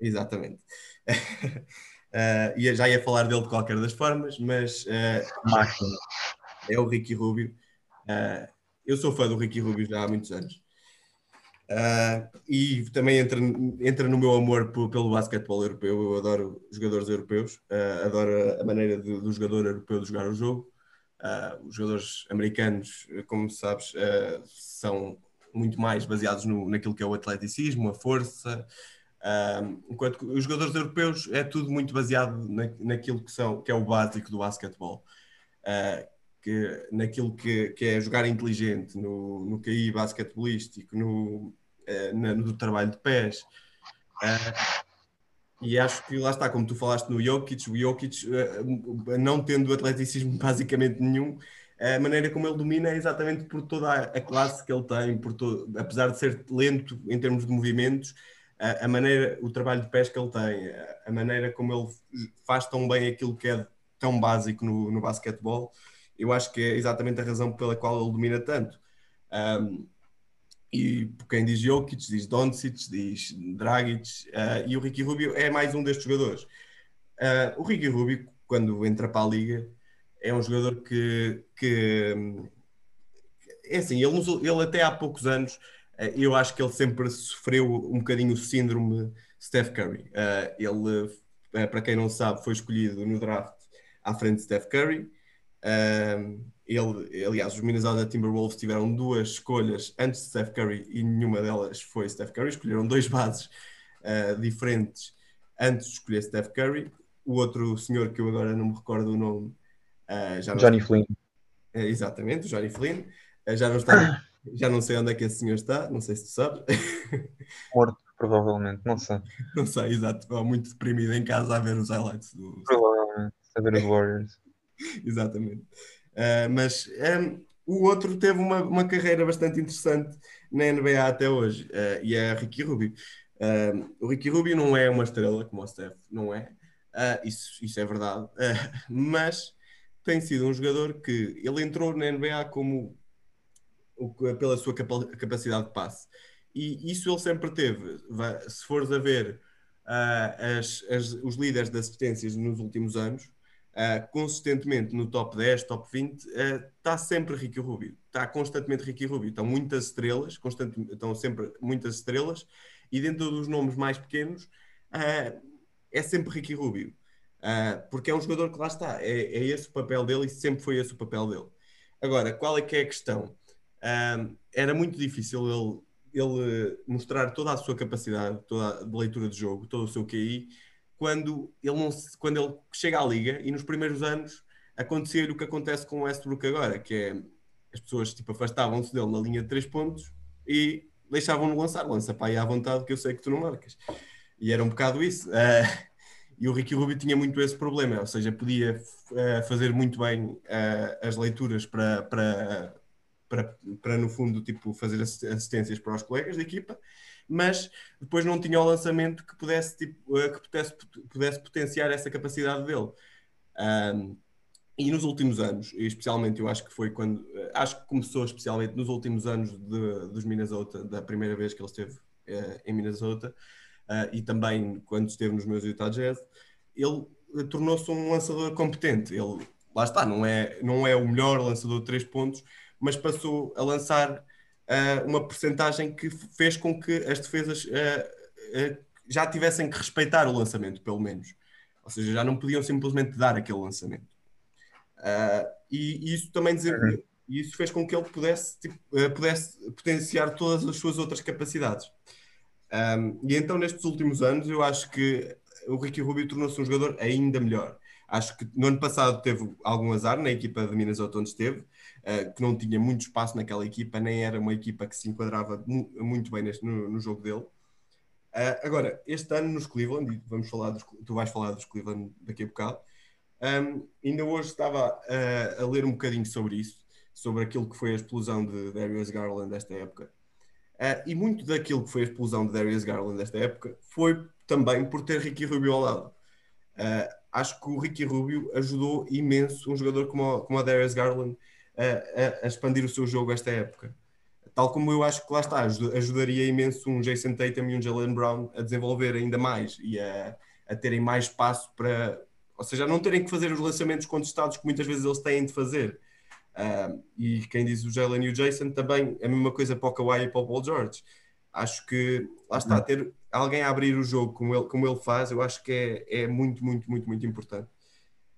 Exatamente. uh, já ia falar dele de qualquer das formas, mas é o Ricky Rubio. eu sou fã do Ricky Rubio já há muitos anos. Uh, e também entra, entra no meu amor pelo basquetebol europeu. Eu adoro jogadores europeus, uh, adoro a maneira do jogador europeu de jogar o jogo. Uh, os jogadores americanos, como sabes, são muito mais baseados no, naquilo que é o atleticismo, a força, enquanto que os jogadores europeus é tudo muito baseado na, naquilo que, são, que é o básico do basquetebol. Que, naquilo que, que é jogar inteligente, no, no QI basquetebolístico, no, uh, no trabalho de pés. Uh, e acho que lá está, como tu falaste no Jokic, o Jokic, uh, não tendo atleticismo basicamente nenhum, a maneira como ele domina é exatamente por toda a classe que ele tem, por todo, apesar de ser lento em termos de movimentos, a, a maneira, o trabalho de pés que ele tem, a, a, maneira como ele faz tão bem aquilo que é tão básico no, no basquetebol, eu acho que é exatamente a razão pela qual ele domina tanto. Um, e quem diz Jokic, diz Doncic, diz Dragic, uh, e o Ricky Rubio é mais um destes jogadores. Uh, o Ricky Rubio, quando entra para a liga, é um jogador que, que é assim, ele, ele até há poucos anos, uh, eu acho que ele sempre sofreu um bocadinho o síndrome Steph Curry. ele, para quem não sabe, foi escolhido no draft à frente de Steph Curry. Ele, aliás, os Minnesota Timberwolves tiveram duas escolhas antes de Steph Curry e nenhuma delas foi Steph Curry. Escolheram dois bases uh, diferentes antes de escolher Steph Curry. O outro senhor que eu agora não me recordo o nome. Uh, já Johnny Flynn. Uh, exatamente, o Johnny Flynn. já não está. Já não sei onde é que esse senhor está, não sei se tu sabes. Morto, provavelmente, não sei. Não sei, exato. Muito deprimido em casa a ver os highlights do. Provavelmente, a ver os Warriors. exatamente. Uh, mas um, o outro teve uma, uma carreira bastante interessante na NBA até hoje, uh, e é Ricky Rubio. Uh, o Ricky Rubio não é uma estrela como o Steph, não é? isso, isso é verdade, mas tem sido um jogador que ele entrou na NBA como pela sua capacidade de passe. E isso ele sempre teve. Se fores a ver as, as, os líderes de assistências nos últimos anos, uh, consistentemente no top 10, top 20, está uh, sempre Ricky Rubio. Está constantemente Ricky Rubio. Estão muitas estrelas, estão sempre muitas estrelas, e dentro dos nomes mais pequenos uh, é sempre Ricky Rubio. porque é um jogador que lá está, é, é, esse o papel dele e sempre foi esse o papel dele. Agora, qual é que é a questão? era muito difícil ele, ele mostrar toda a sua capacidade toda a, de leitura de jogo, todo o seu QI, quando ele, não, quando ele chega à liga e nos primeiros anos acontecia o que acontece com o Westbrook agora, que é as pessoas tipo, afastavam-se dele na linha de três pontos e deixavam-no lançar, lança para aí à vontade que eu sei que tu não marcas. E era um bocado isso. Uh, e o Ricky Rubio tinha muito esse problema, ou seja, podia uh, fazer muito bem uh, as leituras para, para, para, para, no fundo, tipo, fazer assistências para os colegas da equipa, mas depois não tinha o lançamento que pudesse, tipo, eh, que pudesse, pudesse potenciar essa capacidade dele. Um, e nos últimos anos, especialmente eu acho que foi quando, eh, acho que começou especialmente nos últimos anos de, dos Minnesota, da primeira vez que ele esteve uh, em Minnesota, uh, e também quando esteve nos meus Utah Jazz, ele tornou-se um lançador competente. Ele, lá está, não é, não é o melhor lançador de três pontos, mas passou a lançar uma percentagem que fez com que as defesas uh, uh, já tivessem que respeitar o lançamento, pelo menos. Ou seja, já não podiam simplesmente dar aquele lançamento. E, e, isso também dizer, uhum. isso fez com que ele pudesse, tipo, pudesse potenciar todas as suas outras capacidades. Um, e então, nestes últimos anos, eu acho que o Ricky Rubio tornou-se um jogador ainda melhor. Acho que no ano passado teve algum azar na equipa de Minnesota onde esteve, uh, que não tinha muito espaço naquela equipa, nem era uma equipa que se enquadrava mu muito bem neste, no, no jogo dele. Uh, agora, este ano nos Cleveland, e vamos falar dos, tu vais falar dos Cleveland daqui a bocado, um, ainda hoje estava uh, a ler um bocadinho sobre isso, sobre aquilo que foi a explosão de Darius Garland desta época. Uh, e muito daquilo que foi a explosão de Darius Garland desta época foi também por ter Ricky Rubio ao lado. Uh, acho que o Ricky Rubio ajudou imenso um jogador como, a, como a Darius Garland a, a, expandir o seu jogo esta época. Tal como eu acho que lá está, ajudaria imenso um Jason Tatum e um Jalen Brown a desenvolver ainda mais e a, a terem mais espaço para, ou seja, a não terem que fazer os lançamentos contestados que muitas vezes eles têm de fazer. Uh, e quem diz o Jalen e o Jason também a mesma coisa para o Kawhi e para o Paul George. Acho que lá está, ter alguém a abrir o jogo como ele, como ele faz, eu acho que é, é muito, muito, muito, muito importante.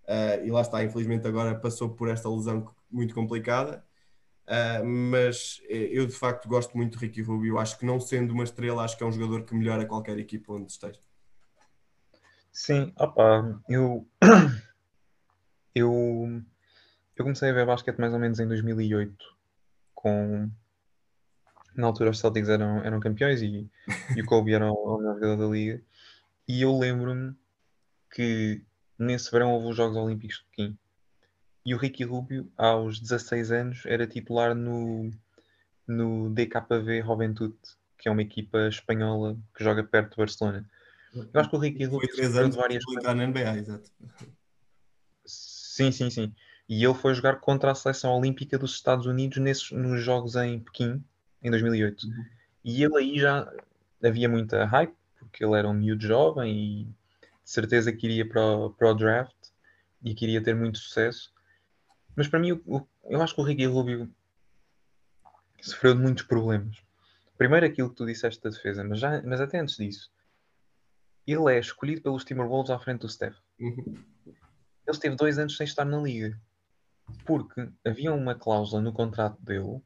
Uh, e lá está, infelizmente agora passou por esta lesão muito complicada. Uh, mas eh, eu de facto gosto muito de Ricky Rubio. Acho que não sendo uma estrela, acho que é um jogador que melhora qualquer equipa onde esteja. Sim, opa, eu, eu, eu comecei a ver basquete mais ou menos em 2008, com na altura os Celtics eram, eram campeões e, e o Kobe era o, o melhor jogador da liga. E eu lembro-me que nesse verão houve os Jogos Olímpicos de Pequim. E o Ricky Rubio, aos 16 anos, era titular no, no DKV Juventude, que é uma equipa espanhola que joga perto de Barcelona. Eu acho que o Ricky Rubio foi três anos várias entrar na NBA, exato. Sim, sim, sim. E ele foi jogar contra a seleção olímpica dos Estados Unidos nesses, nos Jogos em Pequim, em 2008. Uhum. E ele aí já havia muita hype, porque ele era um miúdo jovem e de certeza que iria para o, para o draft e queria ter muito sucesso. Mas para mim, o, eu acho que o Ricky Rubio sofreu de muitos problemas. Primeiro aquilo que tu disseste da defesa, mas, já, mas até antes disso, ele é escolhido pelos Timberwolves à frente do Steph. Uhum. Ele esteve dois anos sem estar na liga. Porque havia uma cláusula no contrato dele, uh,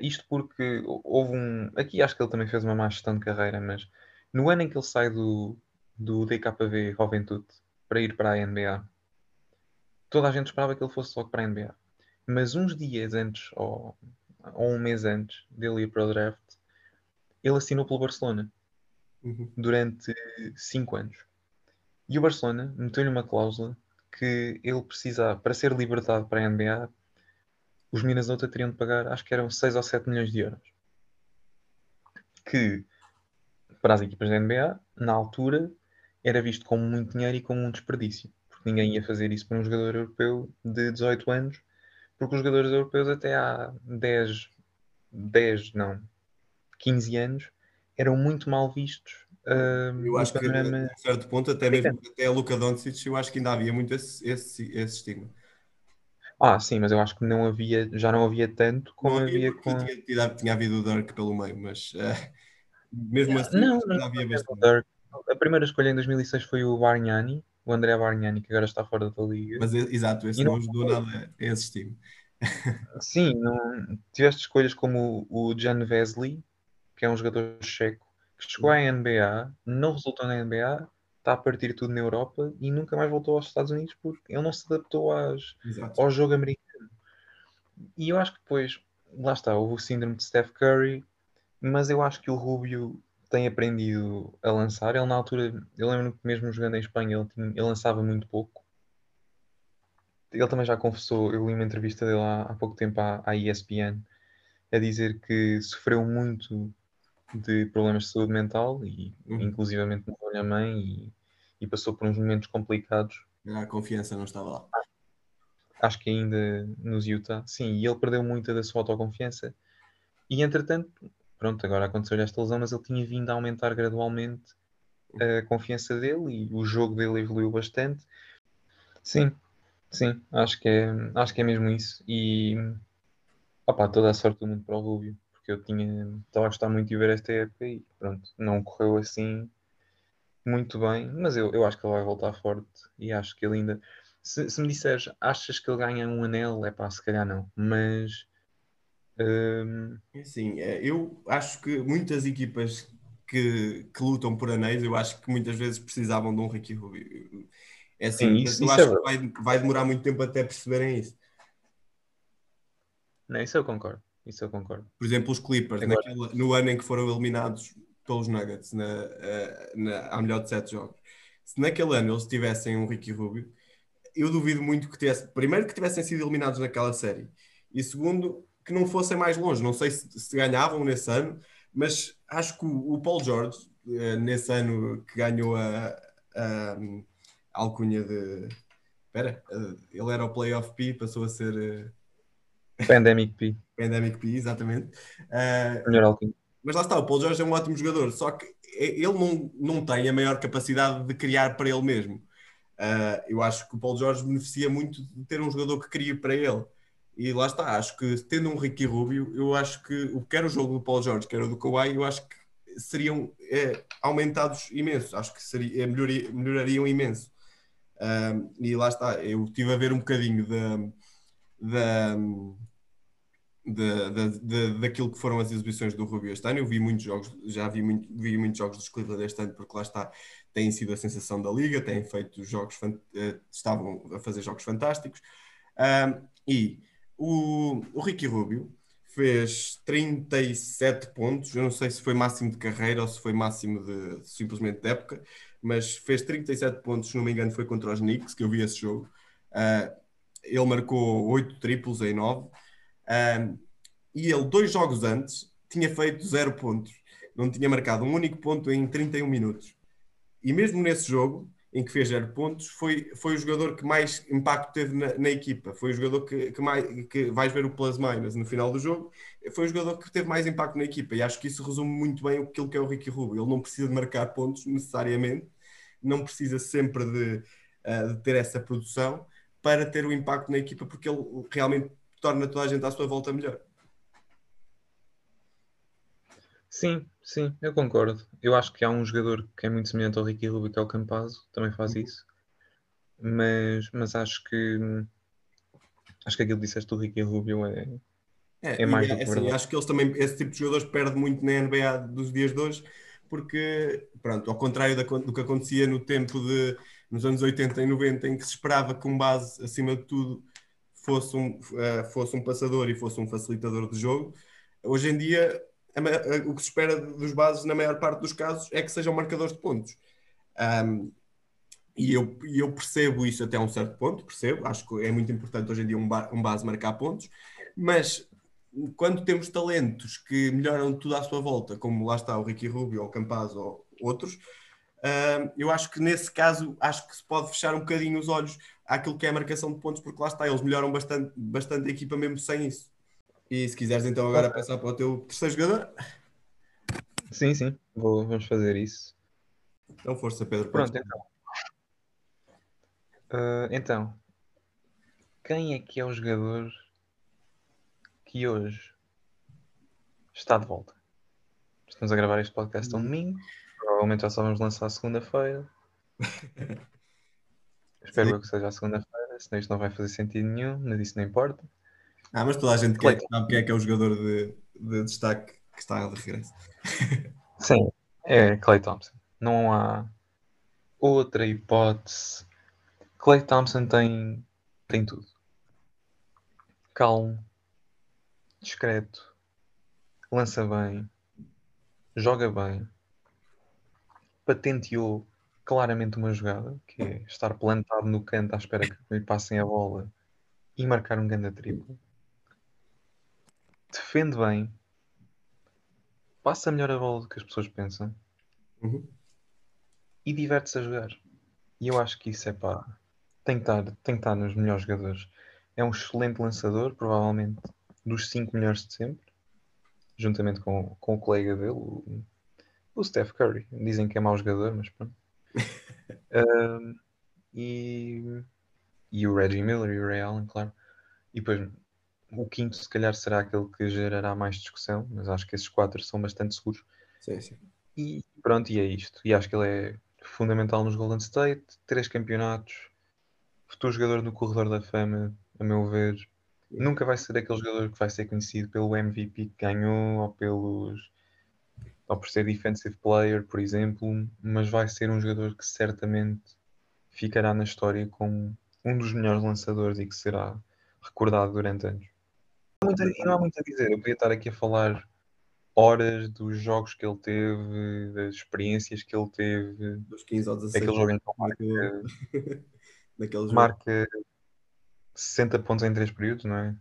isto porque houve um. Aqui acho que ele também fez uma má gestão de carreira, mas no ano em que ele sai do, do DKV Juventude para ir para a NBA, toda a gente esperava que ele fosse logo para a NBA. Mas uns dias antes, ou, ou um mês antes dele ir para o draft, ele assinou pelo Barcelona uhum. durante 5 anos. E o Barcelona meteu-lhe uma cláusula que ele precisava, para ser libertado para a NBA, os Minnesota teriam de pagar, acho que eram 6 ou 7 milhões de euros. Que, para as equipas da NBA, na altura, era visto como muito dinheiro e como um desperdício ninguém ia fazer isso para um jogador europeu de 18 anos, porque os jogadores europeus até há 10, 10 não, 15 anos eram muito mal vistos uh, Eu acho que panorama... a um certo ponto, até mesmo até a Luca Doncic, eu acho que ainda havia muito esse, esse, esse estigma. Ah, sim, mas eu acho que não havia, já não havia tanto como não havia, com. Tinha, tinha, tinha, havido o Dirk pelo meio, mas uh, mesmo assim não, não, havia bastante. A primeira escolha em 2006 foi o Bargnani, o André Bargnani, que agora está fora da liga. Mas exato, esse e não ajudou nada a esse time. Sim, não, tiveste escolhas como o Jan Vesley, que é um jogador checo, que chegou à NBA, não resultou na NBA, está a partir tudo na Europa e nunca mais voltou aos Estados Unidos porque ele não se adaptou às, ao jogo americano. E eu acho que depois, lá está, houve o síndrome de Steph Curry, mas eu acho que o Rubio tem aprendido a lançar. Ele na altura, eu lembro que mesmo jogando em Espanha, ele, tinha, ele lançava muito pouco. Ele também já confessou, eu li uma entrevista dele há, há pouco tempo à, à ESPN, a dizer que sofreu muito de problemas de saúde mental e uhum. inclusivamente morreu a mãe e, e, passou por uns momentos complicados. A confiança não estava lá. Acho que ainda nos Utah. Sim, e ele perdeu muita da sua autoconfiança. E entretanto, pronto, agora aconteceu esta lesão, mas ele tinha vindo a aumentar gradualmente a confiança dele e o jogo dele evoluiu bastante. Sim, sim, acho que é, acho que é mesmo isso. E opa, toda a sorte do mundo para o Rubio porque eu tinha estava a gostar muito de ver esta época e pronto, não correu assim muito bem, mas eu, eu acho que ele vai voltar forte e acho que ele ainda. Se, se me disseres, achas que ele ganha um anel? É pá, se calhar não, mas. Hum... Sim, é, eu acho que muitas equipas que, que lutam por anéis, eu acho que muitas vezes precisavam de um Ricky Rubio. É assim, Sim, isso, eu isso acho é... que vai, vai demorar muito tempo até perceberem isso. Não, isso eu concordo. Isso eu concordo. Por exemplo, os Clippers, naquele, no ano em que foram eliminados pelos Nuggets na, eh, na, à melhor de sete jogos, se naquele ano eles tivessem um Ricky Rubio, eu duvido muito que tivesse, primeiro que tivessem sido eliminados naquela série, e segundo que não fossem mais longe. Não sei se, se ganhavam nesse ano, mas acho que o, o Paul George, uh, nesse ano que ganhou a, a, a alcunha de. Espera, uh, ele era o Playoff P, passou a ser. Uh... Pandemic P. Pandemic P, exatamente. Melhor alcunha. Mas lá está, o Paul George é um ótimo jogador, só que ele não, não tem a maior capacidade de criar para ele mesmo. Uh, eu acho que o Paul George beneficia muito de ter um jogador que crie para ele. E lá está, acho que tendo um Ricky Rubio, eu acho que quer o jogo do Paul George, quer o do Kawhi, eu acho que seriam é, aumentados imenso, acho que seria, é, melhoria, melhorariam imenso. Uh, e lá está, eu estive a ver um bocadinho da, da, da, da, da, daquilo que foram as exibições do Rubio este ano. Eu vi muitos jogos, já vi, muito, vi muitos jogos dos Cleveland este ano, porque lá está, têm sido a sensação da liga, têm feito jogos, uh, estavam a fazer jogos fantásticos. Uh, e o, o Ricky Rubio fez 37 pontos. Eu não sei se foi máximo de carreira ou se foi máximo de simplesmente de época, mas fez 37 pontos, se não me engano, foi contra os Knicks, que eu vi esse jogo. Uh, ele marcou 8 triplos em 9. Uh, e ele, dois jogos antes, tinha feito 0 pontos. Não tinha marcado um único ponto em 31 minutos. E mesmo nesse jogo, em que fez 0 pontos, foi, foi o jogador que mais impacto teve na, na equipa. Foi o jogador que, que, mais, que vais ver o plus minus no final do jogo. Foi o jogador que teve mais impacto na equipa. E acho que isso resume muito bem aquilo que é o Ricky Rubio. Ele não precisa de marcar pontos necessariamente, não precisa sempre de, uh, de ter essa produção para ter o impacto na equipa, porque ele realmente torna toda a gente à sua volta melhor. Sim, sim, eu concordo. Eu acho que há um jogador que é muito semelhante ao Ricky Rubio, que é o Campazzo, também faz uhum. isso. Mas, mas acho que acho que aquilo que disseste do Ricky Rubio é, é, é mais é, assim, Acho que eles também, esse tipo de jogadores perde muito na NBA dos dias de hoje, porque, pronto, ao contrário da, do que acontecia no tempo de, nos anos 80 e 90, em que se esperava que um base, acima de tudo, fosse um, uh, fosse um passador e fosse um facilitador de jogo, hoje em dia o que se espera dos bases, na maior parte dos casos, é que sejam marcadores de pontos. Um, e eu, eu, percebo isso até um certo ponto, percebo, acho que é muito importante hoje em dia um, ba um base marcar pontos, mas quando temos talentos que melhoram tudo à sua volta, como lá está o Ricky Rubio, ou o Campaz ou outros, eu acho que nesse caso acho que se pode fechar um bocadinho os olhos àquilo que é a marcação de pontos, porque lá está, eles melhoram bastante, bastante a equipa mesmo sem isso. E se quiseres então agora passar para o teu terceiro jogador. Sim, sim, Vou, vamos fazer isso. Então, força, Pedro. Pronto, podes- então. Ah, então, quem é que é o jogador que hoje está de volta? Estamos a gravar este podcast um domingo. Provavelmente já só vamos lançar segunda-feira. Espero Sim. que seja a segunda-feira, senão isto não vai fazer sentido nenhum, mas isso não importa. Ah, mas toda a gente quer, sabe quem é que é o jogador de, de destaque que está de regresso. Sim, é Clay Thompson. Não há outra hipótese. Clay Thompson tem, tem tudo. Calmo, discreto, lança bem, joga bem, patenteou claramente uma jogada, que é estar plantado no canto à espera que lhe passem a bola e marcar um grande triplo. Defende bem, passa melhor a bola do que as pessoas pensam Uhum. e diverte-se a jogar. E eu acho que isso é pá. Tem que estar, tem que estar nos melhores jogadores. É um excelente lançador, provavelmente dos 5 melhores de sempre, juntamente com, com o colega dele, o, o Steph Curry. Dizem que é mau jogador, mas pronto. E, e o Reggie Miller e o Ray Allen, claro. E depois o quinto, se calhar, será aquele que gerará mais discussão, mas acho que esses quatro são bastante seguros. Sim, sim. E pronto, e é isto. E acho que ele é fundamental nos Golden State. Três campeonatos. Futuro jogador no corredor da fama, a meu ver. Nunca vai ser aquele jogador que vai ser conhecido pelo MVP que ganhou ou pelos. ou por ser defensive player, por exemplo. Mas vai ser um jogador que certamente ficará na história como um dos melhores lançadores e que será recordado durante anos. Não há muito a- E não há muito a dizer. Eu podia estar aqui a falar horas dos jogos que ele teve, das experiências que ele teve, Dos 15 ao 16. daquele jogo em que jogo. marca 60 pontos em 3 períodos, não é?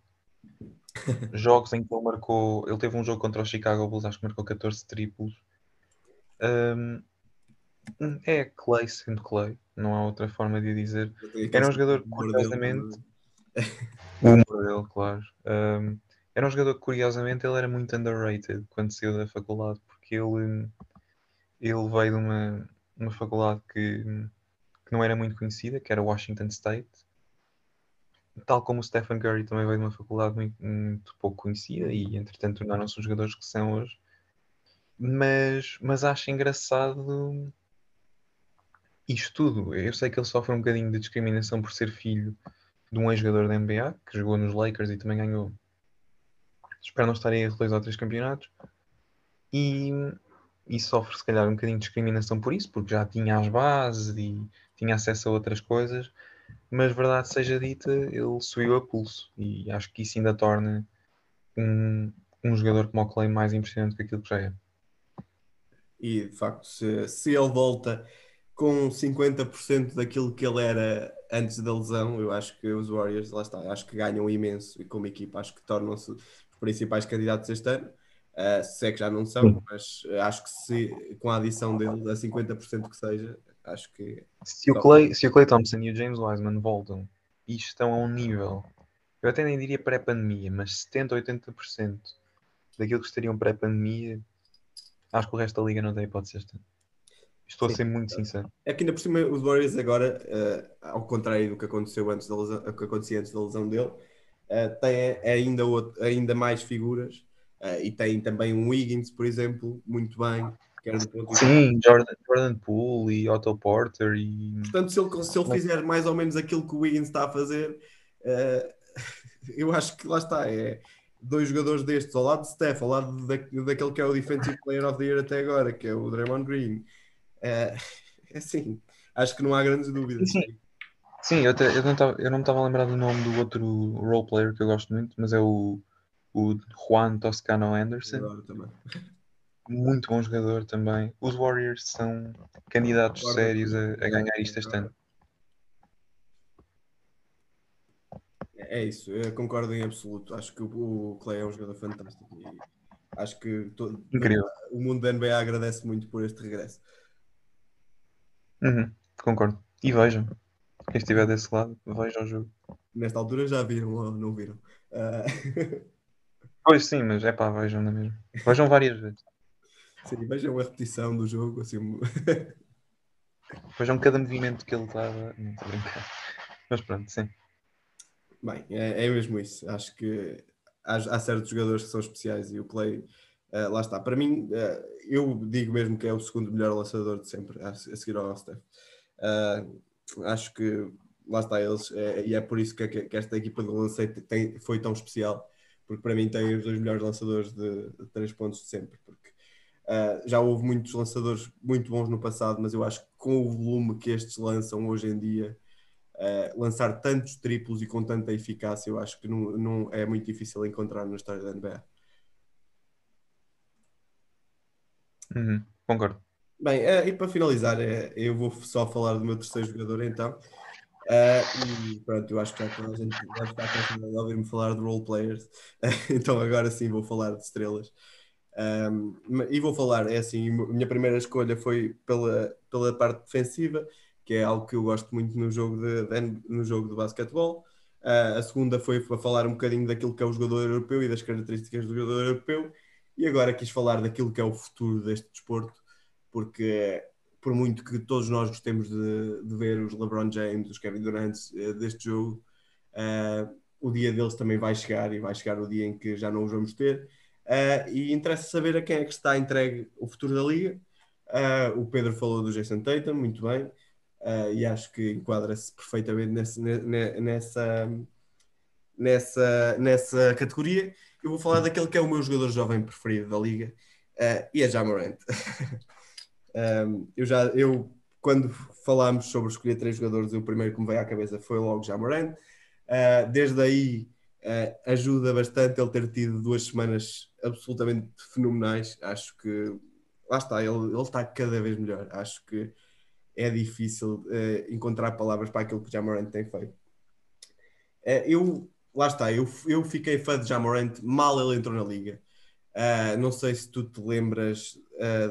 Jogos em que ele marcou. Ele teve um jogo contra o Chicago Bulls, acho que marcou 14 triplos. Hum, é Clay sendo Clay, não há outra forma de dizer. Era um jogador, curiosamente, o humor dele, claro. Um, era um jogador que, curiosamente, ele era muito underrated quando saiu da faculdade, porque ele, ele veio de uma, uma faculdade que, que não era muito conhecida, que era Washington State. Tal como o Stephen Curry também veio de uma faculdade muito, muito pouco conhecida e, entretanto, tornaram-se os jogadores que são hoje. Mas, mas acho engraçado isto tudo. Eu sei que ele sofre um bocadinho de discriminação por ser filho de um ex-jogador da NBA que jogou nos Lakers e também ganhou. Espero não estar aí a dois ou três campeonatos. E, e sofre, se calhar, um bocadinho de discriminação por isso, porque já tinha as bases e tinha acesso a outras coisas. Mas, verdade seja dita, ele subiu a pulso. E acho que isso ainda torna um, um jogador como o Clay mais impressionante que aquilo que já é. E de facto, se, se ele volta com 50% daquilo que ele era antes da lesão, eu acho que os Warriors, lá está, acho que ganham imenso e como equipa acho que tornam-se os principais candidatos este ano. Uh, se é que já não são, mas acho que se com a adição dele a 50% que seja, acho que Se o, Clay, se o Clay Thompson e o James Wiseman voltam e estão a um nível, eu até nem diria pré-pandemia, mas 70 ou 80% daquilo que estariam pré-pandemia, acho que o resto da liga não tem hipótese este ano. Estou Sim. a ser muito sincero. É que ainda por cima os Warriors agora, eh, ao contrário do que aconteceu antes da lesão, que acontecia antes da lesão dele, eh, tem ainda, outro- ainda mais figuras eh, e tem também um Wiggins, por exemplo, muito bem, Sim, Jordan, Jordan Poole e Otto Porter e Portanto, se ele, se ele fizer mais ou menos aquilo que o Wiggins está a fazer, eu acho que lá está, é dois jogadores destes, ao lado de Steph, ao lado da, daquele que é o Defensive Player of the Year até agora, que é o Draymond Green. Eh, é assim, acho que não há grandes dúvidas. Sim. Sim, eu, até- eu não tava- eu não me estava a lembrar do nome do outro role player que eu gosto muito, mas é o, o Juan Toscano Anderson. Agora. Muito bom jogador também. Os Warriors são candidatos Concordo. sérios a, a ganhar isto este ano. É isso, eu concordo em absoluto. Acho que o, o Clay é um jogador fantástico e acho que todo, Incrível. o mundo da NBA agradece muito por este regresso. Uhum, concordo. E vejam, quem estiver desse lado, veja o jogo. Nesta altura já viram ou não viram? Ah, Pois sim, mas é pá, vejam na mesma. Vejam várias vezes. sim, vejam a repetição do jogo. Assim, vejam cada movimento que ele dava. Não estou a brincar. Mas pronto, sim. Bem, é, é mesmo isso. Acho que há, há, certos jogadores que são especiais e o Play, uh, lá está. Para mim, uh, eu digo mesmo que é o segundo melhor lançador de sempre, a, a seguir ao Steph. Uh, acho que lá está eles, é, e é por isso que, que esta equipa de lancei tem, foi tão especial, porque para mim tem os dois melhores lançadores de, de três pontos de sempre. Porque já houve muitos lançadores muito bons no passado, mas eu acho que com o volume que estes lançam hoje em dia lançar tantos triplos e com tanta eficácia, eu acho que não, não é muito difícil encontrar na história da NBA. Uhum, concordo. Bem, uh, e para finalizar, uh, eu vou só falar do meu terceiro jogador então. Uh, e pronto, eu acho que já toda a gente deve estar cansada de ouvir-me falar de role players, então agora sim vou falar de estrelas. Um, e vou falar, é assim, a minha primeira escolha foi pela, pela parte defensiva, que é algo que eu gosto muito no jogo de, de no jogo de basquetebol. Uh, a segunda foi para falar um bocadinho daquilo que é o jogador europeu e das características do jogador europeu. E agora quis falar daquilo que é o futuro deste desporto, porque por muito que todos nós gostemos de, de ver os LeBron James, os Kevin Durant uh, deste jogo, uh, o dia deles também vai chegar e vai chegar o dia em que já não os vamos ter. e interessa saber a quem é que está entregue o futuro da liga. o Pedro falou do Jason Tatum, muito bem uh, e acho que enquadra-se perfeitamente nessa, nessa, nessa, nessa categoria. Eu vou falar daquele que é o meu jogador jovem preferido da liga uh, e é Jamorant. um, eu já, eu, quando falámos sobre escolher três jogadores, o primeiro que me veio à cabeça foi logo Jamorant. Uh, desde aí uh, ajuda bastante ele ter tido duas semanas absolutamente fenomenais. Acho que lá está, ele, ele está cada vez melhor. Acho que é difícil uh, encontrar palavras para aquilo que Jamorant tem feito. Eu, lá está, eu, eu fiquei fã de Jamorant mal ele entrou na liga. Uh, não sei se tu te lembras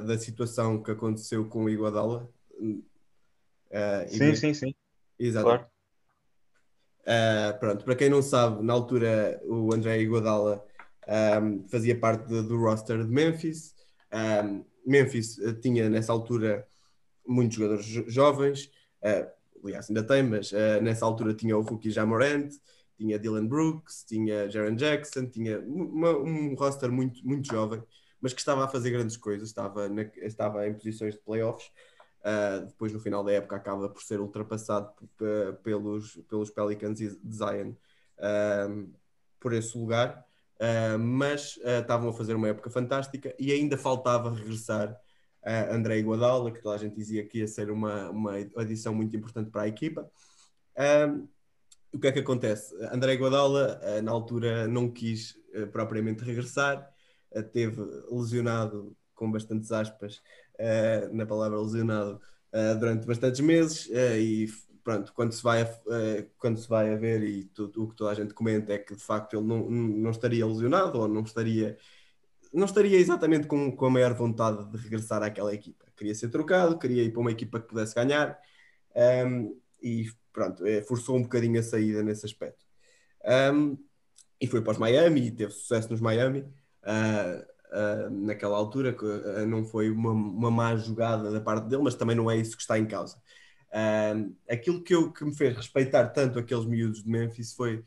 da situação que aconteceu com o Iguadala. sim, sim, sim. Exato. Claro. Uh, pronto, para quem não sabe, na altura o André Iguodala um, fazia parte de, do roster de Memphis. Um, Memphis tinha nessa altura muitos jogadores jovens, uh, aliás, ainda tem, mas uh, nessa altura tinha o rookie Jamorant, tinha Dylan Brooks, tinha Jaron Jackson, tinha uma, um roster muito, muito jovem, mas que estava a fazer grandes coisas, estava, na, estava em posições de playoffs. Uh, depois, no final da época, acaba por ser ultrapassado pelos, pelos Pelicans de Zion uh, por esse lugar. Uh, mas estavam a fazer uma época fantástica e ainda faltava regressar uh, André Iguodala, que toda a gente dizia que ia ser uma, uma adição muito importante para a equipa. O que é que acontece? André Iguodala, uh, na altura, não quis uh, propriamente regressar, uh, teve lesionado, com bastantes aspas, na palavra lesionado, durante bastantes meses e pronto, quando se vai a, quando se vai a ver e tudo, o que toda a gente comenta é que de facto ele não, não estaria lesionado ou não estaria não estaria exatamente com, com a maior vontade de regressar àquela equipa. Queria ser trocado, queria ir para uma equipa que pudesse ganhar um, e pronto, é, forçou um bocadinho a saída nesse aspecto. Um, e foi para os Miami e teve sucesso nos Miami. Uh, uh, naquela altura, uh, não foi uma, uma má jogada da parte dele, mas também não é isso que está em causa. aquilo que, eu, que me fez respeitar tanto aqueles miúdos de Memphis foi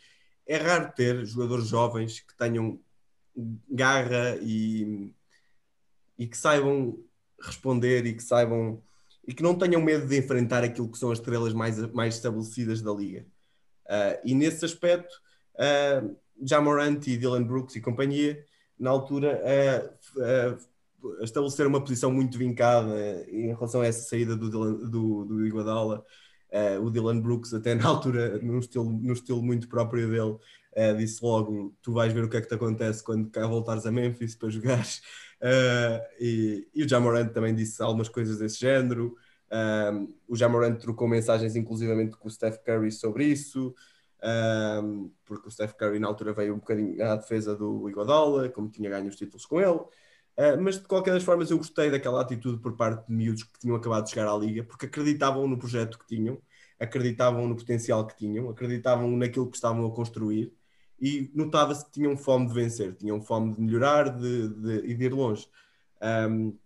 é raro ter jogadores jovens que tenham garra e, e que saibam responder e que saibam e que não tenham medo de enfrentar aquilo que são as estrelas mais, mais estabelecidas da liga. Uh, e nesse aspecto, uh, Jamorant e Dylan Brooks e companhia, na altura, uh, uh, estabeleceram uma posição muito vincada em relação a essa saída do, Dylan, do, do Iguodala. Uh, o Dylan Brooks, até na altura, num estilo, num estilo muito próprio dele, uh, disse logo: Tu vais ver o que é que te acontece quando cá voltares a Memphis para jogares. Uh, e, e, o Jamorant também disse algumas coisas desse género. Um, o Jamorant trocou mensagens, inclusivamente, com o Steph Curry sobre isso. Um, porque o Steph Curry na altura veio um bocadinho à defesa do Iguodala, como tinha ganho os títulos com ele. Uh, mas de qualquer das formas eu gostei daquela atitude por parte de miúdos que tinham acabado de chegar à liga, porque acreditavam no projeto que tinham, acreditavam no potencial que tinham, acreditavam naquilo que estavam a construir e notava-se que tinham fome de vencer, tinham fome de melhorar de, de, e de ir longe. Um,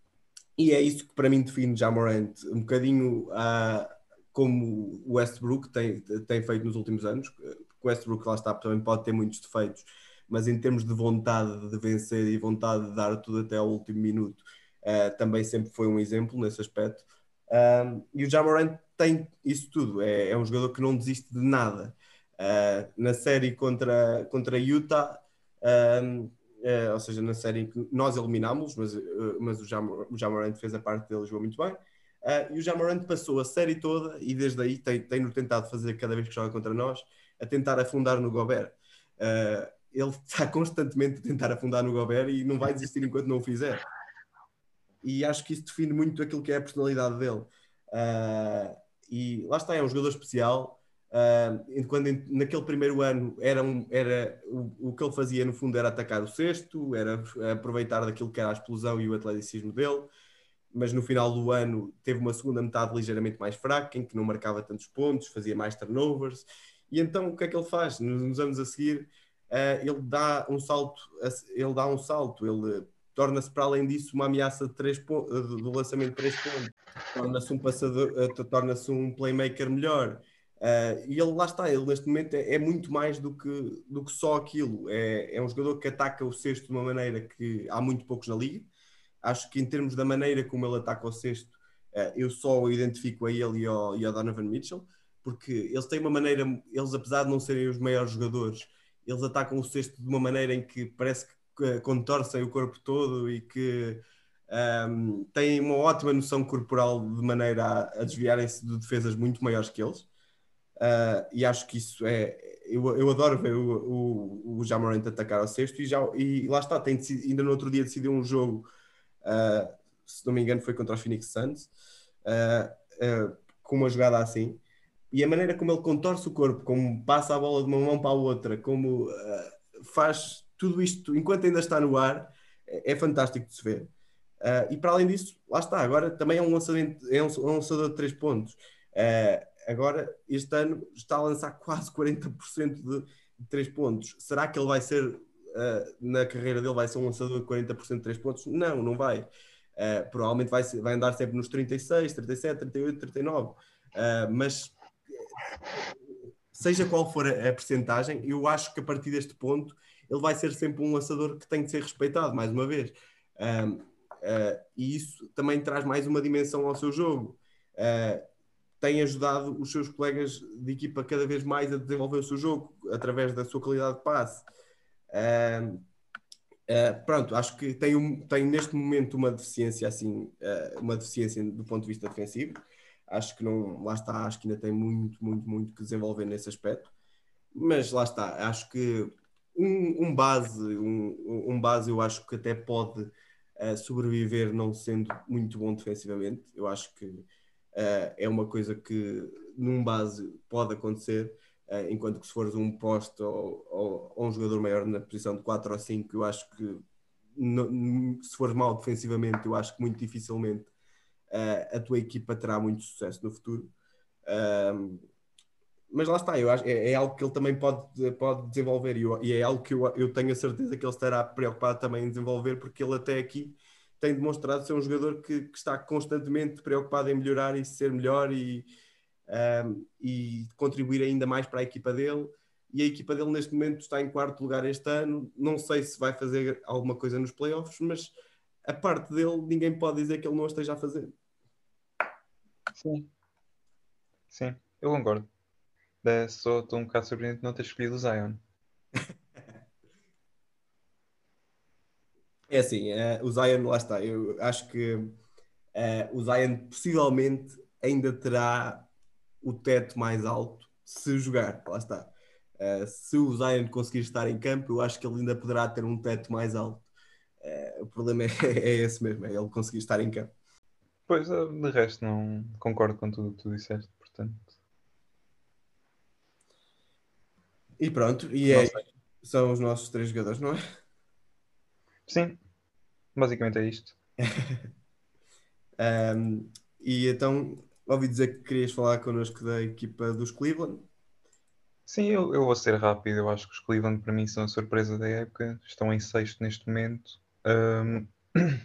e é isso que para mim define já um bocadinho uh, como o Westbrook tem, tem feito nos últimos anos. O Westbrook lá está, também pode ter muitos defeitos, mas em termos de vontade de vencer e vontade de dar tudo até ao último minuto, uh, também sempre foi um exemplo nesse aspecto. Um, e o Jamorant tem isso tudo, é, é, um jogador que não desiste de nada. Uh, na série contra, contra Utah, uh, ou seja, na série em que nós eliminámos, mas, uh, mas o, Jam, o Jamorant fez a parte dele, jogou muito bem. e o Jamorant passou a série toda e desde aí tem, tem tentado fazer cada vez que joga contra nós, a tentar afundar no Gobert. ele está constantemente a tentar afundar no Gobert e não vai desistir enquanto não o fizer e acho que isso define muito aquilo que é a personalidade dele. E lá está, é um jogador especial. Uh, quando naquele primeiro ano era, um, era o, o, que ele fazia no fundo era atacar o sexto, era aproveitar daquilo que era a explosão e o atleticismo dele, mas no final do ano teve uma segunda metade ligeiramente mais fraca, em que não marcava tantos pontos, fazia mais turnovers, e então o que é que ele faz? Nos, nos anos a seguir, uh, ele dá um salto, ele dá um salto, ele torna-se para além disso uma ameaça de três do lançamento de três pontos, torna-se um passador, uh, torna-se um playmaker melhor. Uh, e ele lá está, ele neste momento é, é, muito mais do que, do que só aquilo. É, é um jogador que ataca o sexto de uma maneira que há muito poucos na liga. Acho que em termos da maneira como ele ataca o sexto, uh, eu só o identifico a ele e ao, e ao Donovan Mitchell, porque eles têm uma maneira, eles apesar de não serem os maiores jogadores, eles atacam o sexto de uma maneira em que parece que contorcem o corpo todo e que um, têm uma ótima noção corporal de maneira a, a desviarem-se de defesas muito maiores que eles. Uh, e acho que isso é. Eu, eu adoro ver o, o, o Jamorant atacar ao sexto e, já, e lá está, tem ainda no outro dia decidiu um jogo, uh, se não me engano, foi contra os Phoenix Suns, uh, com uma jogada assim. E a maneira como ele contorce o corpo, como passa a bola de uma mão para a outra, como faz tudo isto, enquanto ainda está no ar, é, é fantástico de se ver. E para além disso, lá está, agora também é um, lançamento, é um, é um lançador de 3 pontos. Uh, agora, este ano, está a lançar quase 40% de, 3 pontos. Será que ele vai ser, uh, na carreira dele, vai ser um lançador de 40% de 3 pontos? Não, não vai. provavelmente vai, vai andar sempre nos 36, 37, 38, 39. mas seja qual for a, a percentagem, eu acho que a partir deste ponto ele vai ser sempre um lançador que tem de ser respeitado, mais uma vez. Uh, e isso também traz mais uma dimensão ao seu jogo. Uh, tem ajudado os seus colegas de equipa cada vez mais a desenvolver o seu jogo através da sua qualidade de passe. Uh, uh, pronto, acho que tem, um, tem neste momento uma deficiência assim, uh, uma deficiência do ponto de vista defensivo. Acho que não, lá está, acho que ainda tem muito, muito, muito que desenvolver nesse aspecto. Mas lá está, acho que um, um base, um, um, base eu acho que até pode uh, sobreviver não sendo muito bom defensivamente. Eu acho que uh, é uma coisa que num base pode acontecer, uh, enquanto que se fores um poste ou, ou, ou, um jogador maior na posição de 4 ou 5, eu acho que no, se fores mal defensivamente, eu acho que muito dificilmente a tua equipa terá muito sucesso no futuro. Mas lá está, eu acho, é, é, algo que ele também pode, pode desenvolver e, eu, e, é algo que eu, eu tenho a certeza que ele estará preocupado também em desenvolver, porque ele até aqui tem demonstrado ser um jogador que, que está constantemente preocupado em melhorar e ser melhor e, um, e contribuir ainda mais para a equipa dele. E a equipa dele neste momento está em quarto lugar este ano. Não sei se vai fazer alguma coisa nos playoffs, mas a parte dele ninguém pode dizer que ele não esteja a fazer. Sim. Sim, eu concordo. Só estou um bocado surpreendido de não ter escolhido o Zion. É assim, uh, o Zion, lá está. Eu acho que uh, o Zion possivelmente ainda terá o teto mais alto se jogar, lá está. Uh, se o Zion conseguir estar em campo, eu acho que ele ainda poderá ter um teto mais alto. o problema é, é, esse mesmo, é ele conseguir estar em campo. Pois, de resto, não concordo com tudo o que tu disseste, portanto. E pronto, e é, são os nossos três jogadores, não é? Sim, basicamente é isto. um, e então, ouvi dizer que querias falar connosco da equipa dos Cleveland. Sim, eu, eu vou ser rápido. Eu acho que os Cleveland para mim são a surpresa da época. Estão em sexto neste momento. Um,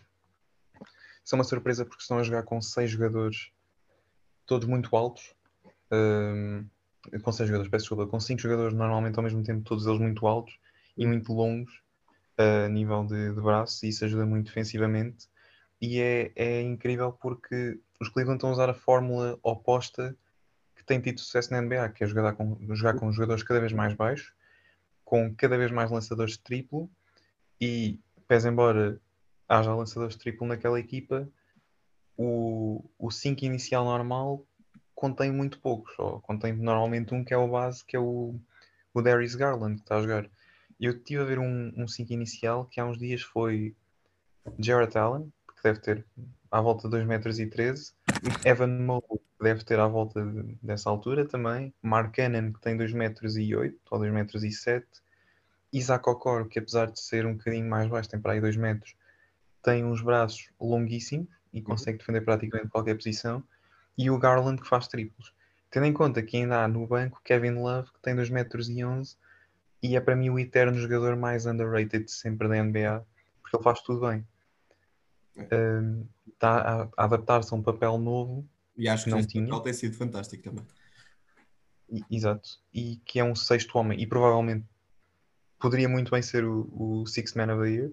são uma surpresa porque estão a jogar com seis jogadores, todos muito altos. Um, com seis jogadores, peço desculpa, com cinco jogadores normalmente ao mesmo tempo, todos eles muito altos e muito longos a nível de, de braço, e isso ajuda muito defensivamente. E é, é incrível porque os Cleveland estão a usar a fórmula oposta que tem tido sucesso na NBA, que é jogar com, jogar com jogadores cada vez mais baixos, com cada vez mais lançadores de triplo, e pese embora haja lançadores de triplo naquela equipa, o 5 inicial normal contém muito poucos, ou contém normalmente um que é o base, que é o, o Darius Garland, que está a jogar. Eu estive a ver um 5 um inicial que há uns dias foi Jarrett Allen, que deve ter à volta de 2,13 metros, Evan Mobley, que deve ter à volta de, dessa altura também, Mark Cannon, que tem 2,08 metros ou 2,07 metros, Isaac Okoro, que apesar de ser um bocadinho mais baixo, tem para aí 2 metros, tem uns braços longuíssimos e uhum. consegue defender praticamente qualquer posição, e o Garland que faz triplos. Tendo em conta que ainda há no banco Kevin Love, que tem 2 metros e 11 e é para mim o eterno jogador mais underrated sempre da NBA, porque ele faz tudo bem. Está é. um, a, adaptar-se a um papel novo e acho que, que não tinha. papel tem sido fantástico também. E, exato. E que é um sexto homem e provavelmente poderia muito bem ser o, o Sixth Man of the Year.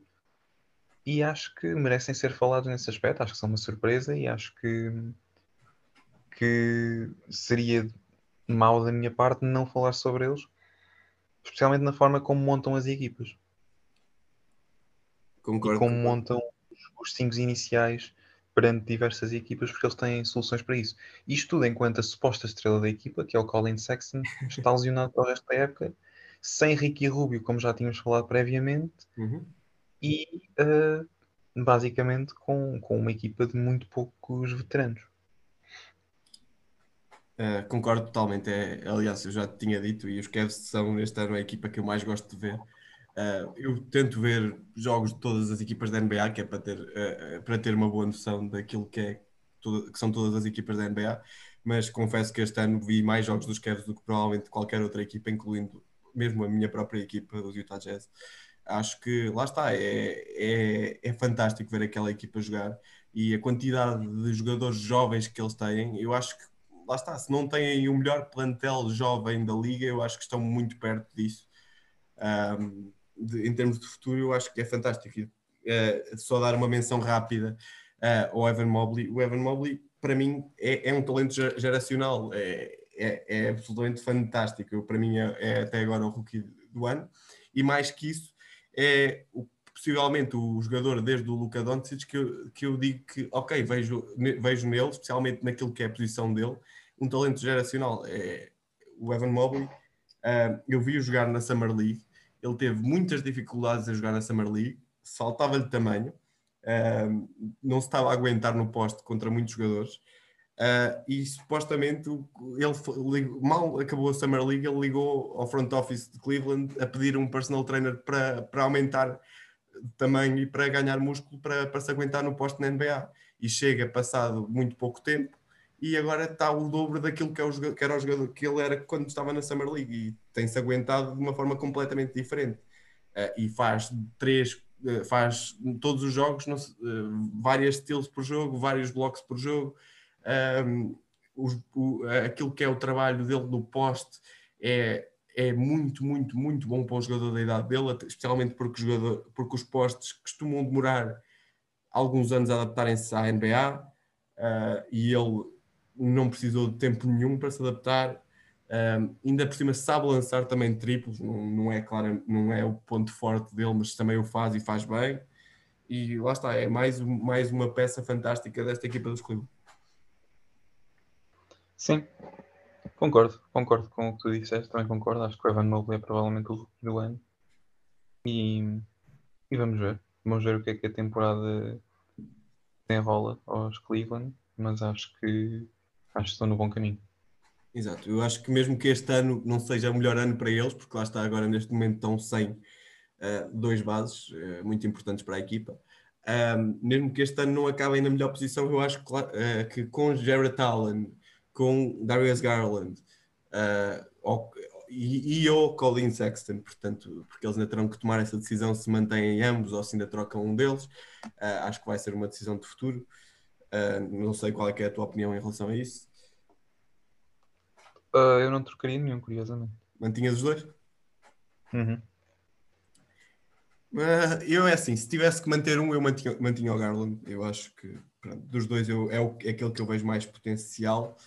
E acho que merecem ser falados nesse aspecto. Acho que são uma surpresa e acho que, que seria mau da minha parte não falar sobre eles especialmente na forma como montam as equipas. Concordo. E como montam os 5 iniciais perante diversas equipas, porque eles têm soluções para isso. Isto tudo enquanto a suposta estrela da equipa, que é o Colin Sexton, está lesionado para o resto da época, sem Ricky Rubio, como já tínhamos falado previamente, uhum. e uh, basicamente com, com uma equipa de muito poucos veteranos. Uh, concordo totalmente. É, aliás, eu já te tinha dito, e os Cavs são este ano a equipa que eu mais gosto de ver. Uh, eu tento ver jogos de todas as equipas da NBA, que é para ter, uh, para ter uma boa noção daquilo que, é, que são todas as equipas da NBA, mas confesso que este ano vi mais jogos dos Cavs do que provavelmente qualquer outra equipa, incluindo mesmo a minha própria equipa, os Utah Jazz. Acho que lá está, é, é, é fantástico ver aquela equipa jogar e a quantidade de jogadores jovens que eles têm, eu acho que lá está, se não têm o melhor plantel jovem da liga, eu acho que estão muito perto disso. Um, de, em termos de futuro, eu acho que é fantástico. Uh, só dar uma menção rápida uh, ao Evan Mobley. O Evan Mobley, para mim, é, é um talento geracional, é, é, é absolutamente fantástico. Para mim, é, é, até agora o rookie do ano. E mais que isso, é o possivelmente o jogador desde o Luka Doncic que eu, que eu digo que, ok, vejo, vejo nele, especialmente naquilo que é a posição dele, um talento geracional. É, o Evan Mobley, uh, eu vi-o jogar na Summer League, ele teve muitas dificuldades a jogar na Summer League, faltava-lhe tamanho, uh, não se estava a aguentar no poste contra muitos jogadores. Uh, e supostamente ele mal acabou a Summer League, ele ligou ao front office de Cleveland a pedir um personal trainer para, para aumentar tamanho e para ganhar músculo para, para se aguentar no poste na NBA. E chega passado muito pouco tempo e agora está o dobro daquilo que, é o que era o jogador que ele era quando estava na Summer League e tem-se aguentado de uma forma completamente diferente. Uh, e faz três, uh, faz todos os jogos, não, uh, várias steals por jogo, vários blocos por jogo. Um, o, aquilo que é o trabalho dele no poste é, é muito, muito, muito bom para o jogador da idade dele, especialmente porque, jogador, porque os postes costumam demorar alguns anos a adaptarem-se à NBA. Uh, e ele não precisou de tempo nenhum para se adaptar. Um, ainda por cima sabe lançar também triplos, não, não, é claro, não é o ponto forte dele, mas também o faz e faz bem. E lá está, é mais, mais uma peça fantástica desta equipa dos Cleveland. Sim, concordo, concordo com o que tu disseste, também concordo. Acho que o Evan Mobley é provavelmente o rookie do ano. E, e vamos ver, vamos ver o que é que a temporada rola aos Cleveland, mas acho que acho que estão no bom caminho. Exato, eu acho que mesmo que este ano não seja o melhor ano para eles, porque lá está agora neste momento estão sem uh, dois bases uh, muito importantes para a equipa, mesmo que este ano não acabem na melhor posição, eu acho que, uh, que com Jared Allen, com Darius Garland, ou, e, e ou Colin Sexton, portanto, porque eles ainda terão que tomar essa decisão se mantêm ambos ou se ainda trocam um deles. Acho que vai ser uma decisão de futuro. Uh, não sei qual é, é, a tua opinião em relação a isso. Uh, eu não trocaria nenhum, curiosamente. Mantinhas os dois? Uhum. eu é assim, se tivesse que manter um, eu mantinha, mantinha o Garland. Eu acho que pronto, dos dois eu, é, o, é aquele que eu vejo mais potencial.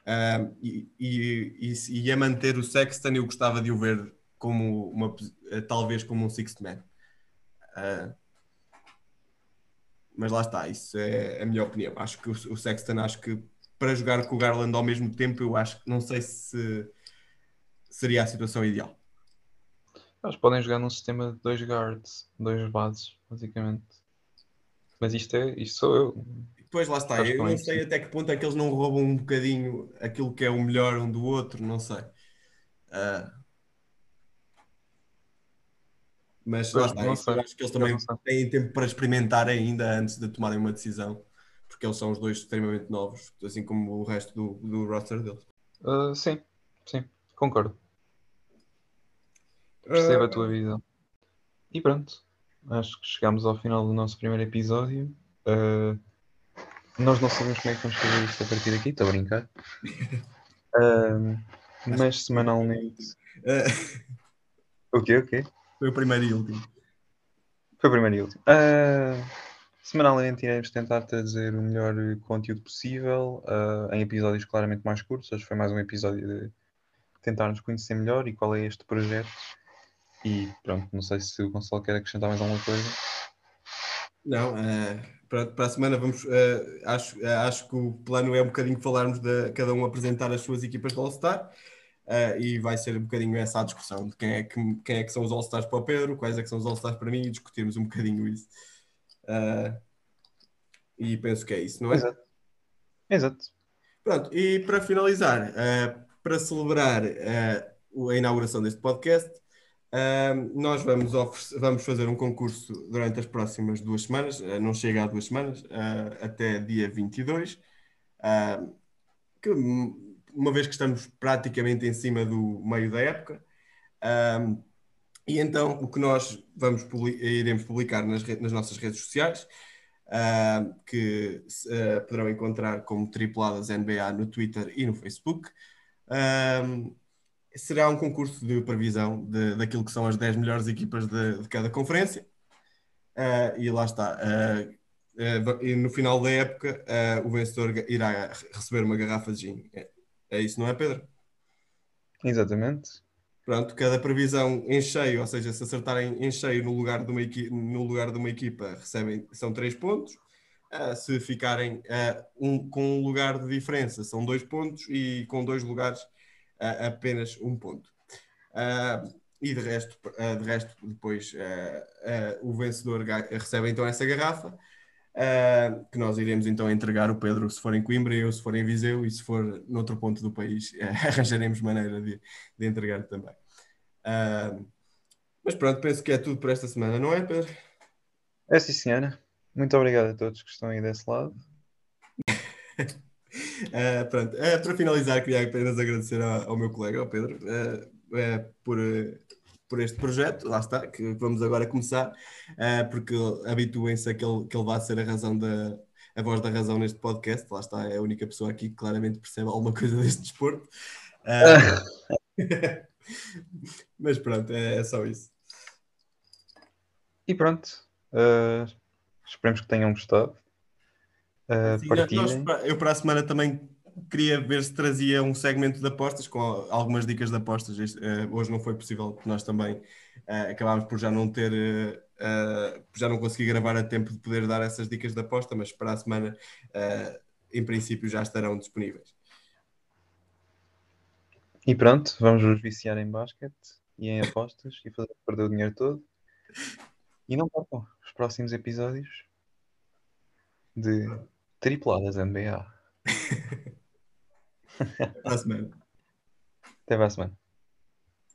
Uh, e, e, e, a manter o Sexton, eu gostava de o ver como uma, talvez como um sixth man. Uh, mas lá está, isso é a minha opinião. Acho que o, o Sexton, acho que para jogar com o Garland ao mesmo tempo, eu acho que não sei se seria a situação ideal. Eles podem jogar num sistema de dois guards, dois bases, basicamente. Mas isto é, isto sou eu. Pois lá está, eu não sei até que ponto é que eles não roubam um bocadinho aquilo que é o melhor um do outro, não sei. Uh... Mas lá está, acho que eles também têm tempo para experimentar ainda antes de tomarem uma decisão, porque eles são os dois extremamente novos, assim como o resto do, do roster deles. Uh, sim, sim, concordo. Percebo uh... a tua visão. E pronto, acho que chegamos ao final do nosso primeiro episódio. Uh, nós não sabemos como é que vamos fazer isto a partir daqui, estou a brincar. Mas semanalmente. O quê? O quê? Foi o primeiro e último. Foi o primeiro e último. Uh, semanalmente iremos tentar trazer o melhor conteúdo possível uh, em episódios claramente mais curtos. Hoje foi mais um episódio de tentar nos conhecer melhor e qual é este projeto. E pronto, não sei se o Gonçalo quer acrescentar mais alguma coisa. Não, uh, para, para a semana vamos. Acho, acho que o plano é um bocadinho falarmos de cada um apresentar as suas equipas de All-Star. Uh, e vai ser um bocadinho essa a discussão de quem é que, quem é que são os All-Stars para o Pedro, quais é que são os All-Stars para mim e discutirmos um bocadinho isso. e penso que é isso, não é? Exato. Exato. Pronto, e para finalizar, para celebrar a inauguração deste podcast, Uh, nós vamos, vamos fazer um concurso durante as próximas duas semanas, uh, não chega a duas semanas, uh, até dia 22, que, uma vez que estamos praticamente em cima do meio da época. e então o que nós vamos iremos publicar nas, nas nossas redes sociais, que poderão encontrar como tripuladas NBA no Twitter e no Facebook será um concurso de previsão de, daquilo que são as 10 melhores equipas de, de cada conferência. Uh, e lá está. Uh, uh, e no final da época, o vencedor irá receber uma garrafa de gin. É, isso, não é, Pedro? Exatamente. Pronto, cada previsão em cheio, ou seja, se acertarem em cheio no lugar de uma, equipa, no lugar de uma equipa, recebem, são 3 pontos. se ficarem um, com um lugar de diferença, são 2 pontos. E com dois lugares, uh, apenas um ponto. Uh, e de resto, uh, de resto depois o vencedor recebe então essa garrafa, que nós iremos então entregar o Pedro se for em Coimbra, eu se for em Viseu e se for noutro ponto do país, arranjaremos maneira de, de entregar também. mas pronto, penso que é tudo por esta semana, não é, Pedro? É sim, senhora. Muito obrigado a todos que estão aí desse lado. Uh, pronto, uh, para finalizar, queria apenas agradecer ao, ao meu colega, ao Pedro, uh, por, por este projeto. Lá está, que vamos agora começar, porque habituem-se a que ele, que ele vá ser a razão da. A voz da razão neste podcast, lá está, é a única pessoa aqui que claramente percebe alguma coisa deste desporto. mas pronto, é, é, só isso. E pronto, esperemos que tenham gostado. Uh, Sim, nós, eu para a semana também queria ver se trazia um segmento de apostas com algumas dicas de apostas. Uh, hoje não foi possível, porque nós também uh, acabámos por já não ter, uh, já não consegui gravar a tempo de poder dar essas dicas de aposta, mas para a semana, em princípio, já estarão disponíveis. E pronto, vamos nos viciar em basquete e em apostas e fazer perder o dinheiro todo. E não percam os próximos episódios de Tripuladas NBA. Até a semana. Até a semana.